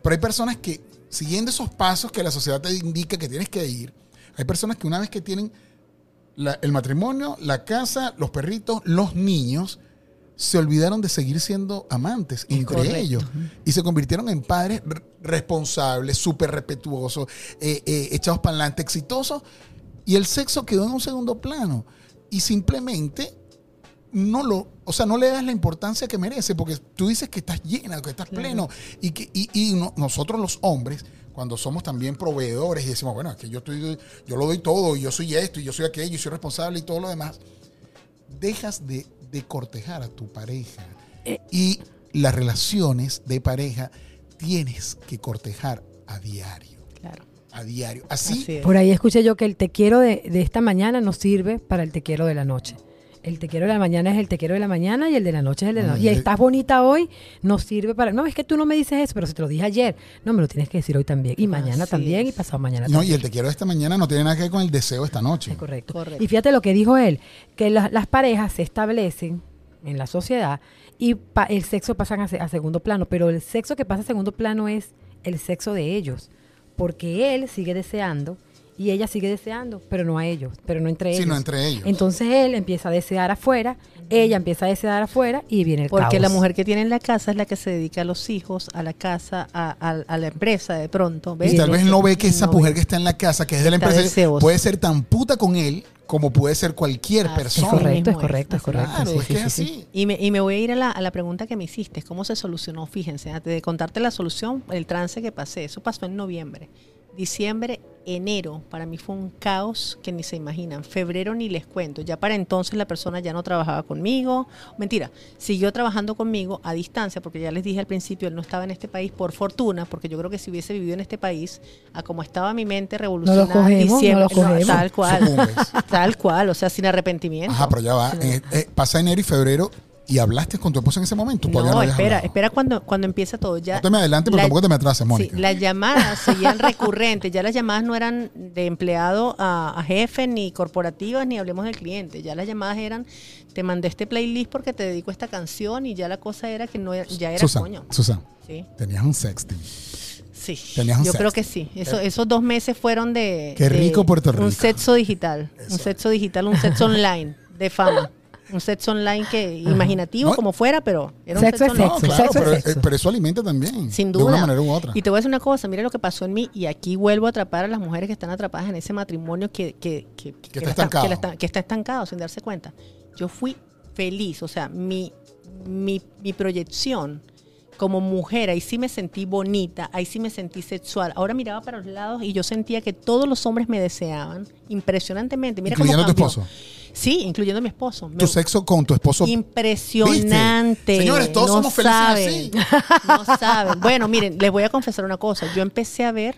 pero hay personas que, siguiendo esos pasos que la sociedad te indica que tienes que ir, hay personas que una vez que tienen la- el matrimonio, la casa, los perritos, los niños, se olvidaron de seguir siendo amantes entre correcto. ellos y se convirtieron en padres responsables, súper respetuosos, eh, eh, echados para adelante, exitosos y el sexo quedó en un segundo plano y simplemente no lo, o sea, no le das la importancia que merece, porque tú dices que estás llena, que estás Claro. pleno, y que y, y no- nosotros los hombres, cuando somos también proveedores y decimos, bueno, es que yo estoy, yo lo doy todo, y yo soy esto, y yo soy aquello, y soy responsable y todo lo demás, dejas de, de cortejar a tu pareja. Eh. Y las relaciones de pareja tienes que cortejar a diario, Claro. a diario. Así, Así. Por ahí escuché yo que el te quiero de, de esta mañana no sirve para el te quiero de la noche. El te quiero de la mañana es el te quiero de la mañana y el de la noche es el de la Ah, noche. Y estás bonita hoy, no sirve para. No, es que tú no me dices eso, pero si te lo dije ayer, no me lo tienes que decir hoy también. Y mañana Así también y pasado mañana No, también. y el te quiero de esta mañana no tiene nada que ver con el deseo de esta noche. Es correcto. Correcto. Y fíjate lo que dijo él, que la- las parejas se establecen en la sociedad y pa- el sexo pasa a, se- a segundo plano, pero el sexo que pasa a segundo plano es el sexo de ellos, porque él sigue deseando y ella sigue deseando, pero no a ellos, pero no entre Sí, ellos. no entre ellos. Entonces él empieza a desear afuera, ella empieza a desear afuera y viene el Porque caos. la mujer que tiene en la casa es la que se dedica a los hijos, a la casa, a, a- a la empresa de pronto. ¿ves? Y tal vez no ve que esa No mujer ve. que está en la casa, que es de la empresa, deseosa. puede ser tan puta con él como puede ser cualquier Así Es persona. correcto, es correcto, es correcto. Claro, sí, es sí, que es sí, sí. así. Y me, y me voy a ir a la, a la pregunta que me hiciste, ¿cómo se solucionó? Fíjense, antes de contarte la solución, el trance que pasé, eso pasó en noviembre. Diciembre, enero, para mí fue un caos que ni se imaginan. Febrero ni les cuento. Ya para entonces la persona ya no trabajaba conmigo. Mentira, siguió trabajando conmigo a distancia, porque ya les dije al principio, él no estaba en este país por fortuna, porque yo creo que si hubiese vivido en este país, a como estaba mi mente revolucionada, cogemos, no diciembre, lo cogemos. tal cual, (laughs) tal cual, o sea, sin arrepentimiento. Ajá, pero ya va. eh, eh, pasa enero y febrero y hablaste con tu esposa en ese momento. Todavía No, espera, hablado. espera cuando, cuando empieza todo. Ya, No te me adelantes, pero La- tampoco te me atrases, Mónica. Sí, las (laughs) llamadas seguían recurrentes. Ya las llamadas no eran de empleado a, a jefe, ni corporativas, ni hablemos del cliente. Ya las llamadas eran, te mandé este playlist porque te dedico a esta canción y ya la cosa era que no ya era Susan, coño. Susan, Sí, tenías un sexting. sí. Tenías un Yo creo que sí. Eso, esos dos meses fueron de... Qué de rico Puerto Rico. Un sexo digital. Eso. Un sexo digital, un sexo (laughs) online de fama. Un sexo online que imaginativo No. como fuera, pero era un Sexo sexo online. No, claro, sexo es pero, sexo. eh, pero eso alimenta también. Sin De duda. una manera u otra. Y te voy a decir una cosa, mira lo que pasó en mí y aquí vuelvo a atrapar a las mujeres que están atrapadas en ese matrimonio que, que, que, está la estancado. que la está- que está estancado sin darse cuenta. Yo fui feliz, o sea, mi, mi, mi proyección como mujer, ahí sí me sentí bonita, ahí sí me sentí sexual. Ahora miraba para los lados y yo sentía que todos los hombres me deseaban impresionantemente. Mira cómo tu esposo. Sí, incluyendo a mi esposo. Me- Tu sexo con tu esposo. Impresionante. ¿Viste? Señores, todos no somos felices saben, No saben. Bueno, miren, les voy a confesar una cosa. Yo empecé a ver,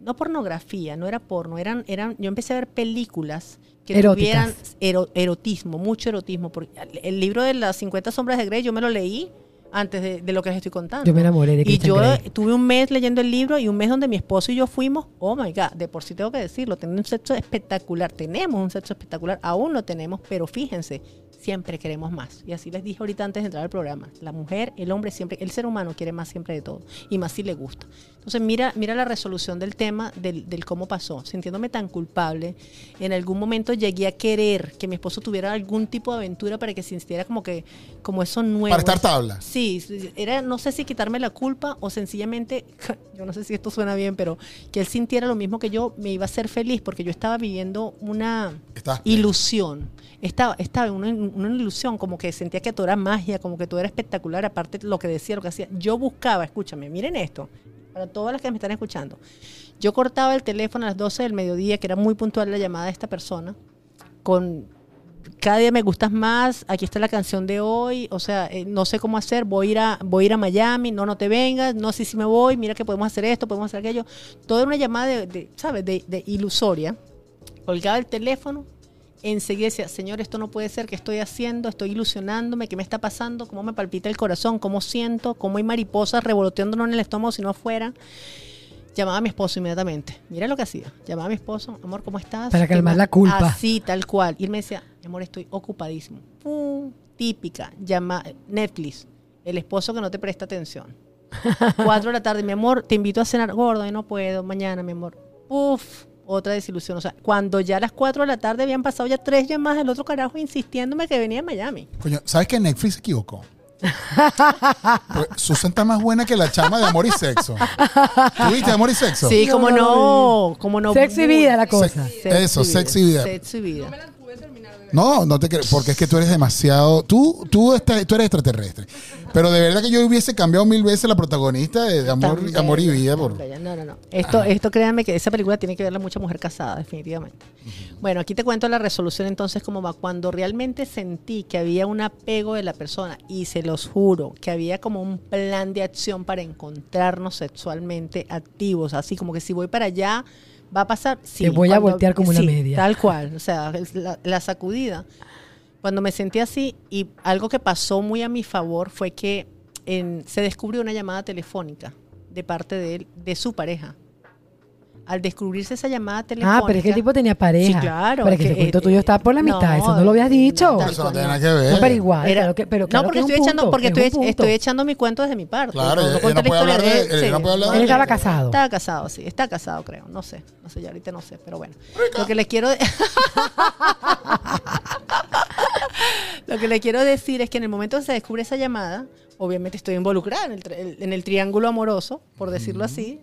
no pornografía, no era porno, eran, eran, yo empecé a ver películas que Eróticas. tuvieran ero- erotismo, mucho erotismo. Porque el libro de las 50 sombras de Grey yo me lo leí antes de, de lo que les estoy contando. Yo me enamoré de Y yo Grey. tuve un mes leyendo el libro y un mes donde mi esposo y yo fuimos, oh my God, de por sí tengo que decirlo, tenemos un sexo espectacular, tenemos un sexo espectacular, aún lo tenemos, pero fíjense, siempre queremos más. Y así les dije ahorita antes de entrar al programa, la mujer, el hombre siempre, el ser humano quiere más siempre de todo y más si le gusta. Entonces mira, mira la resolución del tema, del, del cómo pasó, sintiéndome tan culpable, en algún momento llegué a querer que mi esposo tuviera algún tipo de aventura para que se sintiera como que, como eso nuevo. Para estar tabla. Sí, sí, era no sé si quitarme la culpa o sencillamente, (laughs) yo no sé si esto suena bien, pero que él sintiera lo mismo que yo, me iba a hacer feliz porque yo estaba viviendo una ilusión. Estaba, estaba en una, una ilusión, como que sentía que todo era magia, como que todo era espectacular, aparte lo que decía, lo que hacía. Yo buscaba, escúchame, miren esto, para todas las que me están escuchando. Yo cortaba el teléfono a las 12 del mediodía, que era muy puntual la llamada de esta persona, con cada día me gustas más, aquí está la canción de hoy, o sea, eh, no sé cómo hacer, voy a ir a, voy a ir a Miami, no, no te vengas, no sé si me voy, mira que podemos hacer esto, podemos hacer aquello. Toda una llamada de, de, ¿sabes?, de, de ilusoria. Colgaba el teléfono, enseguida decía, señor, esto no puede ser, ¿qué estoy haciendo? Estoy ilusionándome, ¿qué me está pasando? ¿Cómo me palpita el corazón? ¿Cómo siento? ¿Cómo hay mariposas revoloteando no en el estómago, sino afuera? Llamaba a mi esposo inmediatamente. Mira lo que hacía. Llamaba a mi esposo, amor, ¿cómo estás? Para ¿Qué calmar la culpa. Así, tal cual. Y él me decía, amor, estoy ocupadísimo. Pum, típica. Llama Netflix. El esposo que no te presta atención. (laughs) Cuatro de la tarde, mi amor, te invito a cenar gordo y no puedo. Mañana, mi amor. Uf, otra desilusión. O sea, cuando ya a las cuatro de la tarde habían pasado ya tres llamadas del otro carajo insistiéndome que venía a Miami. Coño, ¿sabes que Netflix se equivocó? (laughs) Porque Susan está más buena que la chama de amor y sexo. ¿Tuviste amor y sexo? Sí, como no, como no. Sexo y vida la Se- cosa. eso, sexo y vida. Sexo y vida. No, no te creo, porque es que tú eres demasiado. Tú, tú, estás- tú eres extraterrestre. Pero de verdad que yo hubiese cambiado mil veces la protagonista de, de amor, amor y vida. Por. No, no, no. Esto, esto créanme que esa película tiene que verla mucha mujer casada, definitivamente. Bueno, aquí te cuento la resolución entonces cómo va. Cuando realmente sentí que había un apego de la persona, y se los juro, que había como un plan de acción para encontrarnos sexualmente activos, así como que si voy para allá, va a pasar. Sí, Te voy a voltear como una sí, media. Tal cual, o sea, la, la sacudida. Cuando me sentí así, y algo que pasó muy a mi favor fue que en- se descubrió una llamada telefónica de parte de él, de su pareja. Al descubrirse esa llamada telefónica. Ah, pero es que el tipo tenía pareja. Sí, claro, Pero es que el cuento eh, tuyo está por la no, mitad, eso no lo habías dicho. tal Eso no tiene no. nada que ver. No, pero igual, Era- claro que, pero claro no, porque que estoy echando, porque es estoy, echando mi cuento desde mi parte. Claro, No- no no puede hablar de él, no puede hablar de Él él. estaba casado. Estaba casado, sí. Está casado, creo. No sé. No sé, ya ahorita no sé, pero bueno. Lo que le quiero... (laughs) Lo que le quiero decir es que en el momento que se descubre esa llamada, obviamente estoy involucrada en el- en el triángulo amoroso, por decirlo así,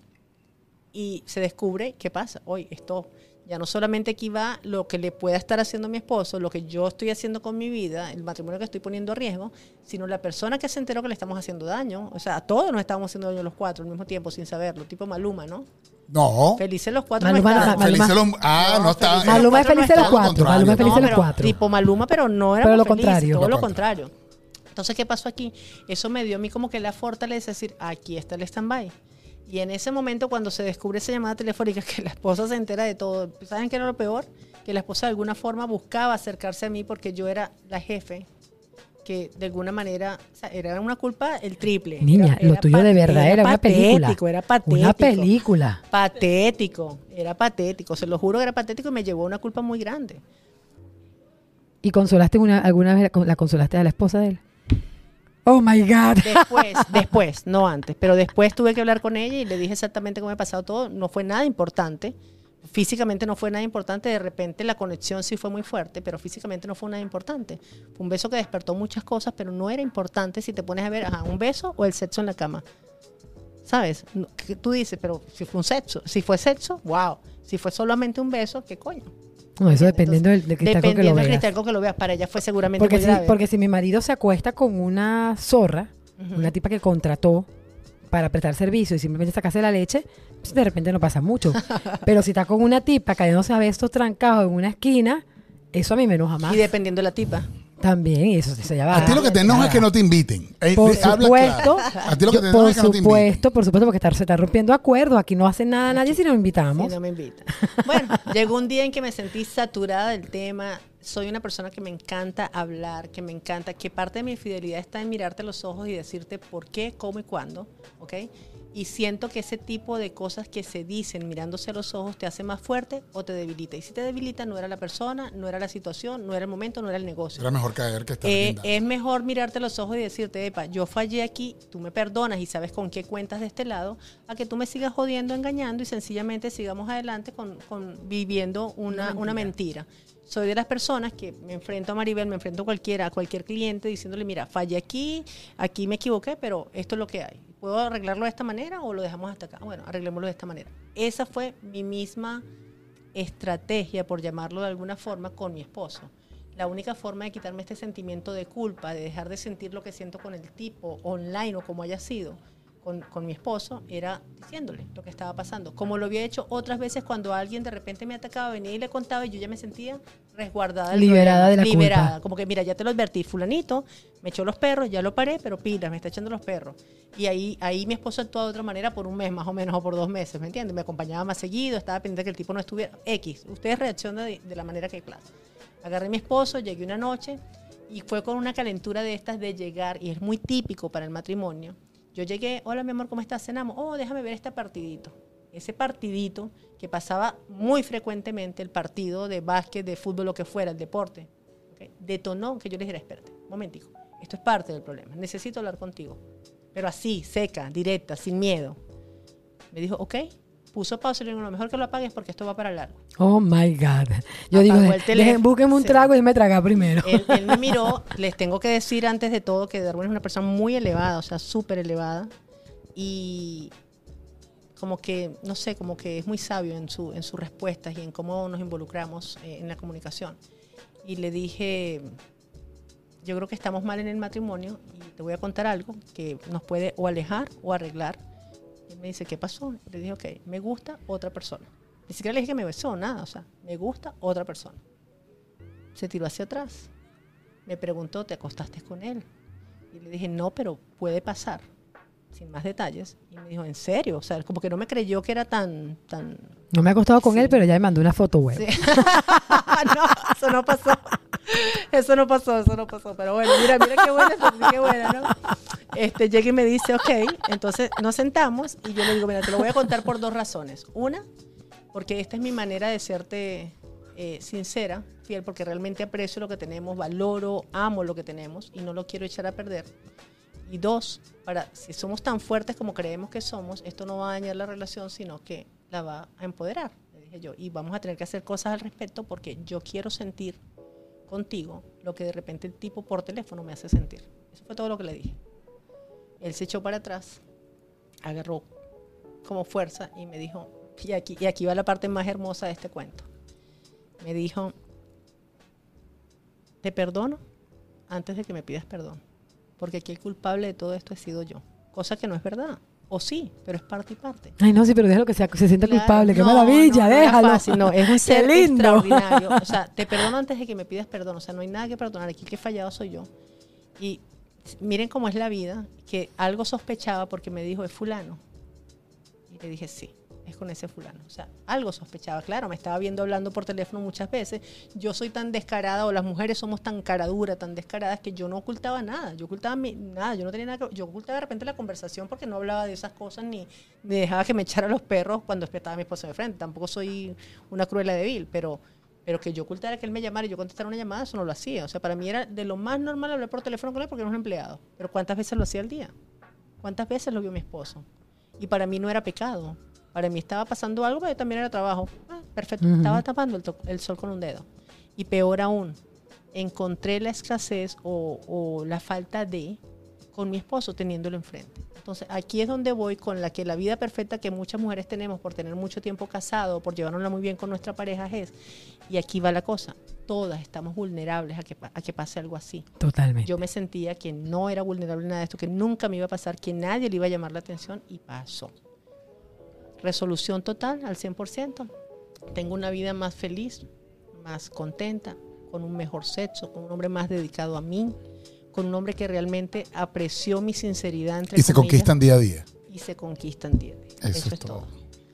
y se descubre qué pasa. Hoy esto ya no solamente aquí va lo que le pueda estar haciendo a mi esposo, lo que yo estoy haciendo con mi vida, el matrimonio que estoy poniendo a riesgo, sino la persona que se enteró que le estamos haciendo daño. O sea, a todos nos estamos haciendo daño los cuatro al mismo tiempo sin saberlo, tipo Maluma, ¿no? No. Felices los cuatro. Maluma no estaban. Maluma- Felices los- ah, No, no está. felices Maluma es feliz de los cuatro. Maluma es feliz de los cuatro. Tipo Maluma, pero no era Pero lo contrario. todo Lo lo contrario. Entonces, ¿qué pasó aquí? Eso me dio a mí como que la fortaleza de decir, aquí está el stand-by. Y en ese momento, cuando se descubre esa llamada telefónica, (laughs) que la esposa se entera de todo, ¿saben qué era lo peor? Que la esposa de alguna forma buscaba acercarse a mí porque yo era la jefe, que de alguna manera, o sea, era una culpa el triple. Niña, Era- lo era tuyo de verdad era una película. Era patético. Una película. Patético, era patético, se lo juro que era patético y me llevó a una culpa muy grande. ¿Y consolaste una, alguna vez la consolaste a la esposa de él? Oh my God. Después, (laughs) después, no antes, pero después tuve que hablar con ella y le dije exactamente cómo me ha pasado todo. No fue nada importante. Físicamente no fue nada importante. De repente la conexión sí fue muy fuerte, pero físicamente no fue nada importante. Fue un beso que despertó muchas cosas, pero no era importante si te pones a ver, ajá, un beso o el sexo en la cama. ¿Sabes? Tú dices, pero si fue un sexo, si fue sexo, wow. Si fue solamente un beso, ¿qué coño? No, eso dependiendo del, del cristal con que lo Dependiendo del veas. cristal con que lo veas. Para ella fue seguramente Porque muy si, grave. porque si mi marido se acuesta con una zorra, una tipa que contrató para prestar servicio y simplemente sacarse la leche, pues de repente no pasa mucho. (laughs) Pero si está con una tipa cayéndose a besos trancados en una esquina, eso a mí me enoja más. Y dependiendo de la tipa. También, y eso se llama. A ti lo que te enoja es que no te inviten. Eh, Por habla supuesto, claro. A ti lo que te enoja por es que no te inviten. supuesto, por supuesto, porque está- se está rompiendo acuerdos. Aquí no hace nada nadie si no invitamos. Sí, no me invita. Bueno, llegó un día en que me sentí saturada del tema. Soy una persona que me encanta hablar, que me encanta, que parte de mi fidelidad está en mirarte a los ojos y decirte por qué, cómo y cuándo, ¿ok? Y siento que ese tipo de cosas que se dicen mirándose a los ojos te hace más fuerte o te debilita. Y si te debilita, no era la persona, no era la situación, no era el momento, no era el negocio. Era mejor caer que estar Eh, es mejor mirarte a los ojos y decirte, epa, yo fallé aquí, tú me perdonas y sabes con qué cuentas de este lado, a que tú me sigas jodiendo, engañando y sencillamente sigamos adelante con, con viviendo una, una mentira. Soy de las personas que me enfrento a Maribel, me enfrento a cualquiera, a cualquier cliente diciéndole, mira, fallé aquí, aquí me equivoqué, pero esto es lo que hay. ¿Puedo arreglarlo de esta manera o lo dejamos hasta acá? Bueno, arreglémoslo de esta manera. Esa fue mi misma estrategia, por llamarlo de alguna forma, con mi esposo. La única forma de quitarme este sentimiento de culpa, de dejar de sentir lo que siento con el tipo, online o como haya sido, con, con mi esposo, era diciéndole lo que estaba pasando. Como lo había hecho otras veces cuando alguien de repente me atacaba, venía y le contaba y yo ya me sentía resguardada. Liberada problema, de la liberada. culpa. Como que, mira, ya te lo advertí, fulanito, me echó los perros, ya lo paré, pero pilas, me está echando los perros. Y ahí, ahí mi esposo actuó de otra manera por un mes más o menos, o por dos meses, ¿me entiendes? Me acompañaba más seguido, estaba pendiente que el tipo no estuviera. X, ustedes reaccionan de, de la manera que clase. Agarré a mi esposo, llegué una noche y fue con una calentura de estas de llegar, y es muy típico para el matrimonio. Yo llegué, hola mi amor, ¿cómo estás? Cenamos. Oh, déjame ver este partidito. Ese partidito que pasaba muy frecuentemente, el partido de básquet, de fútbol, lo que fuera, el deporte, detonó que yo le dijera, espérate, un momentico, esto es parte del problema, necesito hablar contigo. Pero así, seca, directa, sin miedo. Me dijo, ok, puso pausa y le digo, lo mejor que lo apagues porque esto va para largo. Oh my God. Yo digo, Apagó dejen, búsquenme un Sí. trago y me traga primero. Él, él me (laughs) miró, les tengo que decir antes de todo que Darwin es una persona muy elevada, o sea, súper elevada. Y como que, no sé, como que es muy sabio en, su, en sus respuestas y en cómo nos involucramos eh, en la comunicación. Y le dije, yo creo que estamos mal en el matrimonio y te voy a contar algo que nos puede o alejar o arreglar. Y me dice, ¿qué pasó? Le dije, ok, me gusta otra persona. Ni siquiera le dije que me besó, nada, o sea, me gusta otra persona se tiró hacia atrás. Me preguntó, ¿te acostaste con él? Y le dije, no, pero puede pasar, sin más detalles. Y me dijo, ¿en serio? O sea, como que no me creyó que era tan... tan... No me he acostado con Sí. él, pero ya me mandó una foto web. Sí. (laughs) no, eso no pasó. (laughs) eso no pasó, eso no pasó. Pero bueno, mira, mira qué buena, qué buena, ¿no? Este, llega y me dice, ok, entonces nos sentamos y yo le digo, mira, te lo voy a contar por dos razones. Una, porque esta es mi manera de serte eh, sincera, fiel, porque realmente aprecio lo que tenemos, valoro, amo lo que tenemos y no lo quiero echar a perder. Y dos, para si somos tan fuertes como creemos que somos, esto no va a dañar la relación, sino que la va a empoderar, le dije yo. Y vamos a tener que hacer cosas al respecto porque yo quiero sentir contigo lo que de repente el tipo por teléfono me hace sentir. Eso fue todo lo que le dije. Él se echó para atrás, agarró como fuerza y me dijo, y aquí, y aquí va la parte más hermosa de este cuento. Me dijo, te perdono antes de que me pidas perdón, porque aquí el culpable de todo esto he sido yo, cosa que no es verdad. O sí, pero es parte y parte. Ay, no, sí, pero déjalo que sea, se sienta Claro, culpable. ¡Qué no, maravilla! no, no déjalo. fácil, no, es un (laughs) ser lindo. extraordinario. O sea, (laughs) te perdono antes de que me pidas perdón. O sea, no hay nada que perdonar. Aquí el que he fallado soy yo. Y miren cómo es la vida, que algo sospechaba porque me dijo, es fulano. Y le dije, sí, es con ese fulano. O sea, algo sospechaba. Claro, me estaba viendo hablando por teléfono muchas veces. Yo soy tan descarada, o las mujeres somos tan caraduras, tan descaradas, que yo no ocultaba nada. Yo ocultaba mi- nada, yo no tenía nada que... Yo ocultaba de repente la conversación porque no hablaba de esas cosas ni, dejaba que me echara los perros cuando estaba mi esposo de frente. Tampoco soy una cruela débil, pero... Pero que yo ocultara que él me llamara y yo contestara una llamada, eso no lo hacía. O sea, para mí era de lo más normal hablar por teléfono con él porque era un empleado. Pero ¿cuántas veces lo hacía al día? ¿Cuántas veces lo vio mi esposo? Y para mí no era pecado. Para mí estaba pasando algo, pero también era trabajo. Ah, perfecto. Estaba tapando el, sol con un dedo. Y peor aún, encontré la escasez o, o la falta de con mi esposo teniéndolo enfrente. Entonces, aquí es donde voy con la que la vida perfecta que muchas mujeres tenemos por tener mucho tiempo casado, por llevárnosla muy bien con nuestra pareja es, y aquí va la cosa, todas estamos vulnerables a que, a que pase algo así. Totalmente. Yo me sentía que no era vulnerable a nada de esto, que nunca me iba a pasar, que nadie le iba a llamar la atención y pasó. Resolución total al 100%. Tengo una vida más feliz, más contenta, con un mejor sexo, con un hombre más dedicado a mí, con un hombre que realmente apreció mi sinceridad entre Y se comillas, conquistan día a día. y se conquistan día a día. Eso, es todo.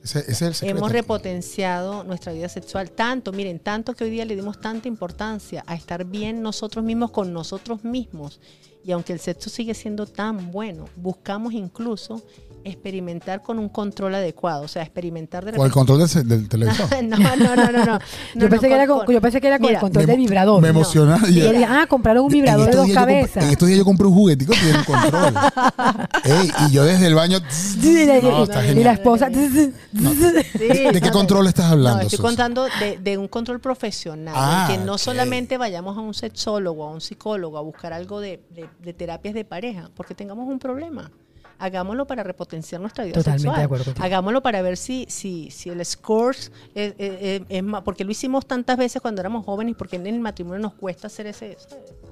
Ese, ese es el secreto. Hemos repotenciado nuestra vida sexual tanto, miren, tanto que hoy día le dimos tanta importancia a estar bien nosotros mismos con nosotros mismos. Y aunque el sexo sigue siendo tan bueno, buscamos incluso experimentar con un control adecuado, o sea, experimentar de O el repente. control del, del televisor. (laughs) no, no, no, no, no. yo, No, pensé no, que era con- con, yo pensé que era con Mira, el control me de emo- vibrador. Me emociona. Y yo dije, ah, compraron un vibrador de dos cabezas. en estos días yo compré un juguetico que tiene un control. (laughs) Ey, y yo desde el baño. Y, la- esposa. ¿De qué control estás hablando? Estoy contando de, un control profesional, Ah, que no solamente vayamos a un sexólogo, a un psicólogo, a buscar algo de terapias de pareja, porque tengamos un problema. Hagámoslo para repotenciar nuestra vida Totalmente sexual. de acuerdo contigo. Hagámoslo para ver si, si, si el score es, es- es- es más, porque lo hicimos tantas veces cuando éramos jóvenes, porque en el matrimonio nos cuesta hacer ese,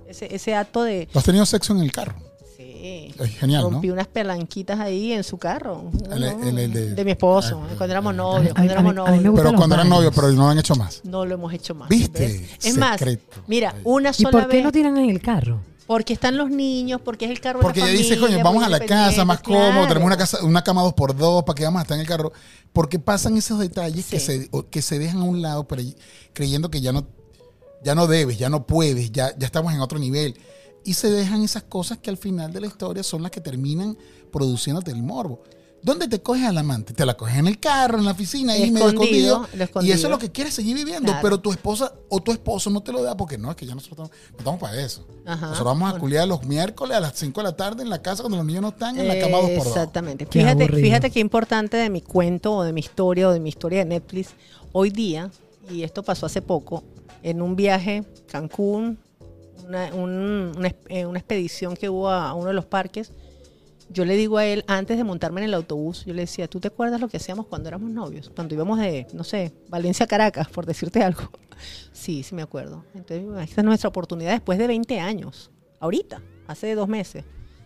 ese, ese acto de... ¿Tú has tenido sexo en el carro? Sí. Es genial, ¿no? Rompí unas pelanquitas ahí en su carro. El- el- el de- de mi esposo, Ah, cuando éramos ah, novios, cuando éramos novios. Pero cuando eran novios, pero no han hecho más. No lo hemos hecho más. ¿Viste? ¿ves? Es más, mira, una ¿Y sola por qué vez. no tiran en el carro? Porque están los niños, porque es el carro de Porque la ella dice, coño, vamos a la casa más cómodo, tenemos una casa, una cama dos por dos para que vamos a estar en el carro. Porque pasan esos detalles que, se, que se dejan a un lado pero creyendo que ya no, ya no debes, ya no puedes, ya, ya estamos en otro nivel. Y se dejan esas cosas que al final de la historia son las que terminan produciéndote el morbo. ¿Dónde te coges al amante? Te la coges en el carro, en la oficina, ahí medio Escondido, escondido. lo escondido. Y eso es lo que quieres seguir viviendo. Claro. Pero tu esposa o tu esposo no te lo da porque no, es que ya nosotros estamos, no estamos para eso. Ajá. Nosotros vamos a culiar los miércoles a las 5 de la tarde en la casa cuando los niños no están en la cama dos por dos. Exactamente. Qué Fíjate, aburrido. fíjate qué importante de mi cuento o de mi historia o de mi historia de Netflix. Hoy día, y esto pasó hace poco, en un viaje Cancún, una, un- una, eh, una expedición que hubo a uno de los parques, yo le digo a él, antes de montarme en el autobús, yo le decía, ¿tú te acuerdas lo que hacíamos cuando éramos novios? Cuando íbamos de, no sé, Valencia a Caracas, por decirte algo. (laughs) Sí, sí me acuerdo. Entonces, esta es nuestra oportunidad después de 20 años. Ahorita, hace dos meses.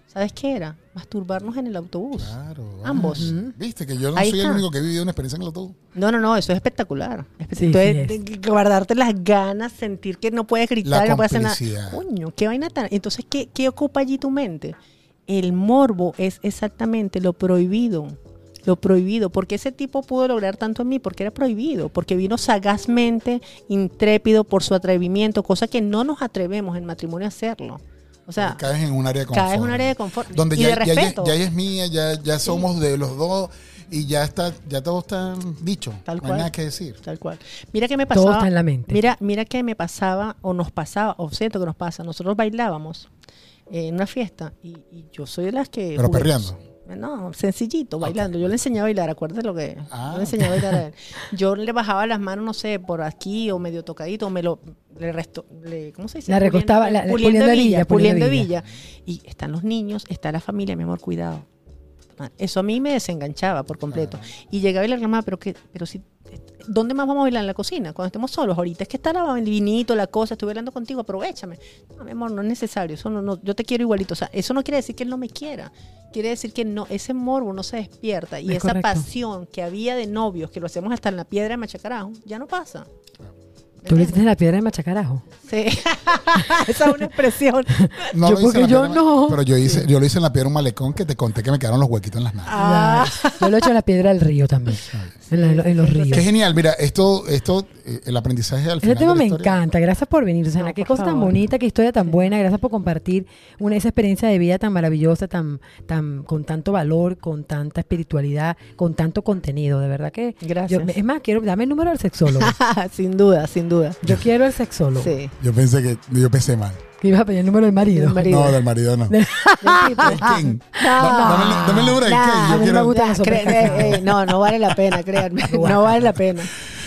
¿Sabes qué era? Masturbarnos en el autobús. Claro. ah, Ambos. Viste que yo no Ahí soy el único que he vivido una experiencia en el autobús. No, no, no, eso es espectacular. Espe- Sí, Entonces, sí guardarte las ganas, sentir que no puedes gritar, La no puedes hacer nada. Coño, qué vaina tan. Entonces, ¿qué, ¿qué ocupa allí tu mente? El morbo es exactamente lo prohibido lo prohibido. Porque ese tipo pudo lograr tanto en mí, porque era prohibido, porque vino sagazmente, intrépido por su atrevimiento, cosa que no nos atrevemos en matrimonio a hacerlo. O sea, caes en un área de confort. caes en un área de confort Donde y ya, de ya- ya- respeto. ya es mía, ya, ya somos de los dos y ya está, ya todo está dicho. Tal no cual. hay nada que decir. Tal cual. Mira que me Todo pasaba. está en la mente. Mira, mira que me pasaba o nos pasaba, o siento que nos pasa. Nosotros bailábamos en una fiesta y, y yo soy de las que. Pero jugué- perreando. No, sencillito, bailando. Yo le enseñé a bailar, acuérdate lo que. Ah. Yo le enseñé a bailar a él. (laughs) Yo le bajaba las manos, no sé, por aquí o medio tocadito, o me lo. Le resto, le, ¿Cómo se dice? La recostaba, la- puliendo hebilla, puliendo puliendo hebilla. Y están los niños, está la familia, mi amor, cuidado. Eso a mí me desenganchaba por completo. Y llegaba y le reclamaba, pero que, pero si, ¿dónde más vamos a bailar en la cocina? Cuando estemos solos, ahorita es que está la- el vinito, la cosa, estoy bailando contigo, aprovechame. No, mi amor, no es necesario, eso no, no, yo te quiero igualito. O sea, eso no quiere decir que él no me quiera. Quiere decir que no, ese morbo no se despierta. Y Es esa correcto. pasión que había de novios, que lo hacemos hasta en la piedra de machacarajo, ya no pasa. Tú le tienes la piedra de machacarajo. Sí. (laughs) esa es una expresión. (laughs) No Yo porque la yo piedra, no. Pero yo, hice, yo lo hice en la piedra un malecón que te conté que me quedaron los huequitos en las nalgas. Ah. Yo lo he hecho en la piedra del río también. En, la- en los ríos. Qué genial, mira, esto, esto, el aprendizaje al final. Ese tema de la me historia- encanta. Gracias por venir, Susana. No, qué cosa tan favor. bonita, qué historia tan buena. Gracias por compartir una, esa experiencia de vida tan maravillosa, tan, tan, con tanto valor, con tanta espiritualidad, con tanto contenido. De verdad que. Gracias. yo- es más, quiero, dame el número del sexólogo. (laughs) sin duda, sin duda. Yo quiero el sexólogo. Sí. Yo pensé que, yo pensé mal. Que ibas a pedir el número del marido. Del marido. No, del marido no. (laughs) Del Dame, el- número del Yo quiero- eh, eh, no, no vale la pena, créanme. No vale la pena.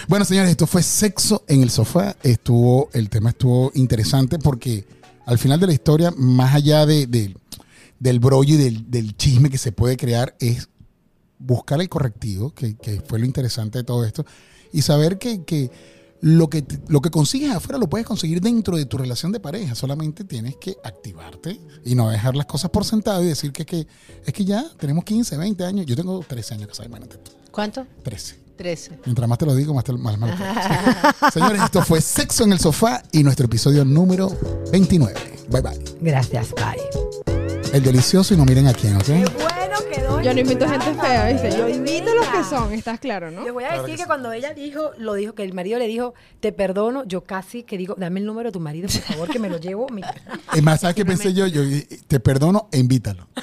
Bueno, señores, esto fue sexo en el sofá. Estuvo, el tema estuvo interesante porque al final de la historia, más allá de, de- del brollo y del, del chisme que se puede crear, es buscar el correctivo, que, que fue lo interesante de todo esto, y saber que, que lo que lo que consigues afuera lo puedes conseguir dentro de tu relación de pareja. Solamente tienes que activarte y no dejar las cosas por sentado y decir que, que es que ya tenemos 15, 20 años. Yo tengo 13 años casado, imagínate. ¿Cuánto? 13. 13. Mientras más te lo digo, más, te, más me lo crees. Señores, esto fue Sexo en el Sofá y nuestro episodio número 29. Bye bye. Gracias, bye. El delicioso y no miren a quién, ¿ok? bueno quedó. Yo no invito gente fea, ¿viste? Yo invito los que son, estás claro, ¿no? Les voy a Claro decir que que, sí. cuando ella dijo, lo dijo, que el marido le dijo, te perdono, yo casi que digo, dame el número de tu marido, por favor, que me lo llevo. mi- Es más, ¿sabes qué pensé yo? Yo te perdono e invítalo. (laughs)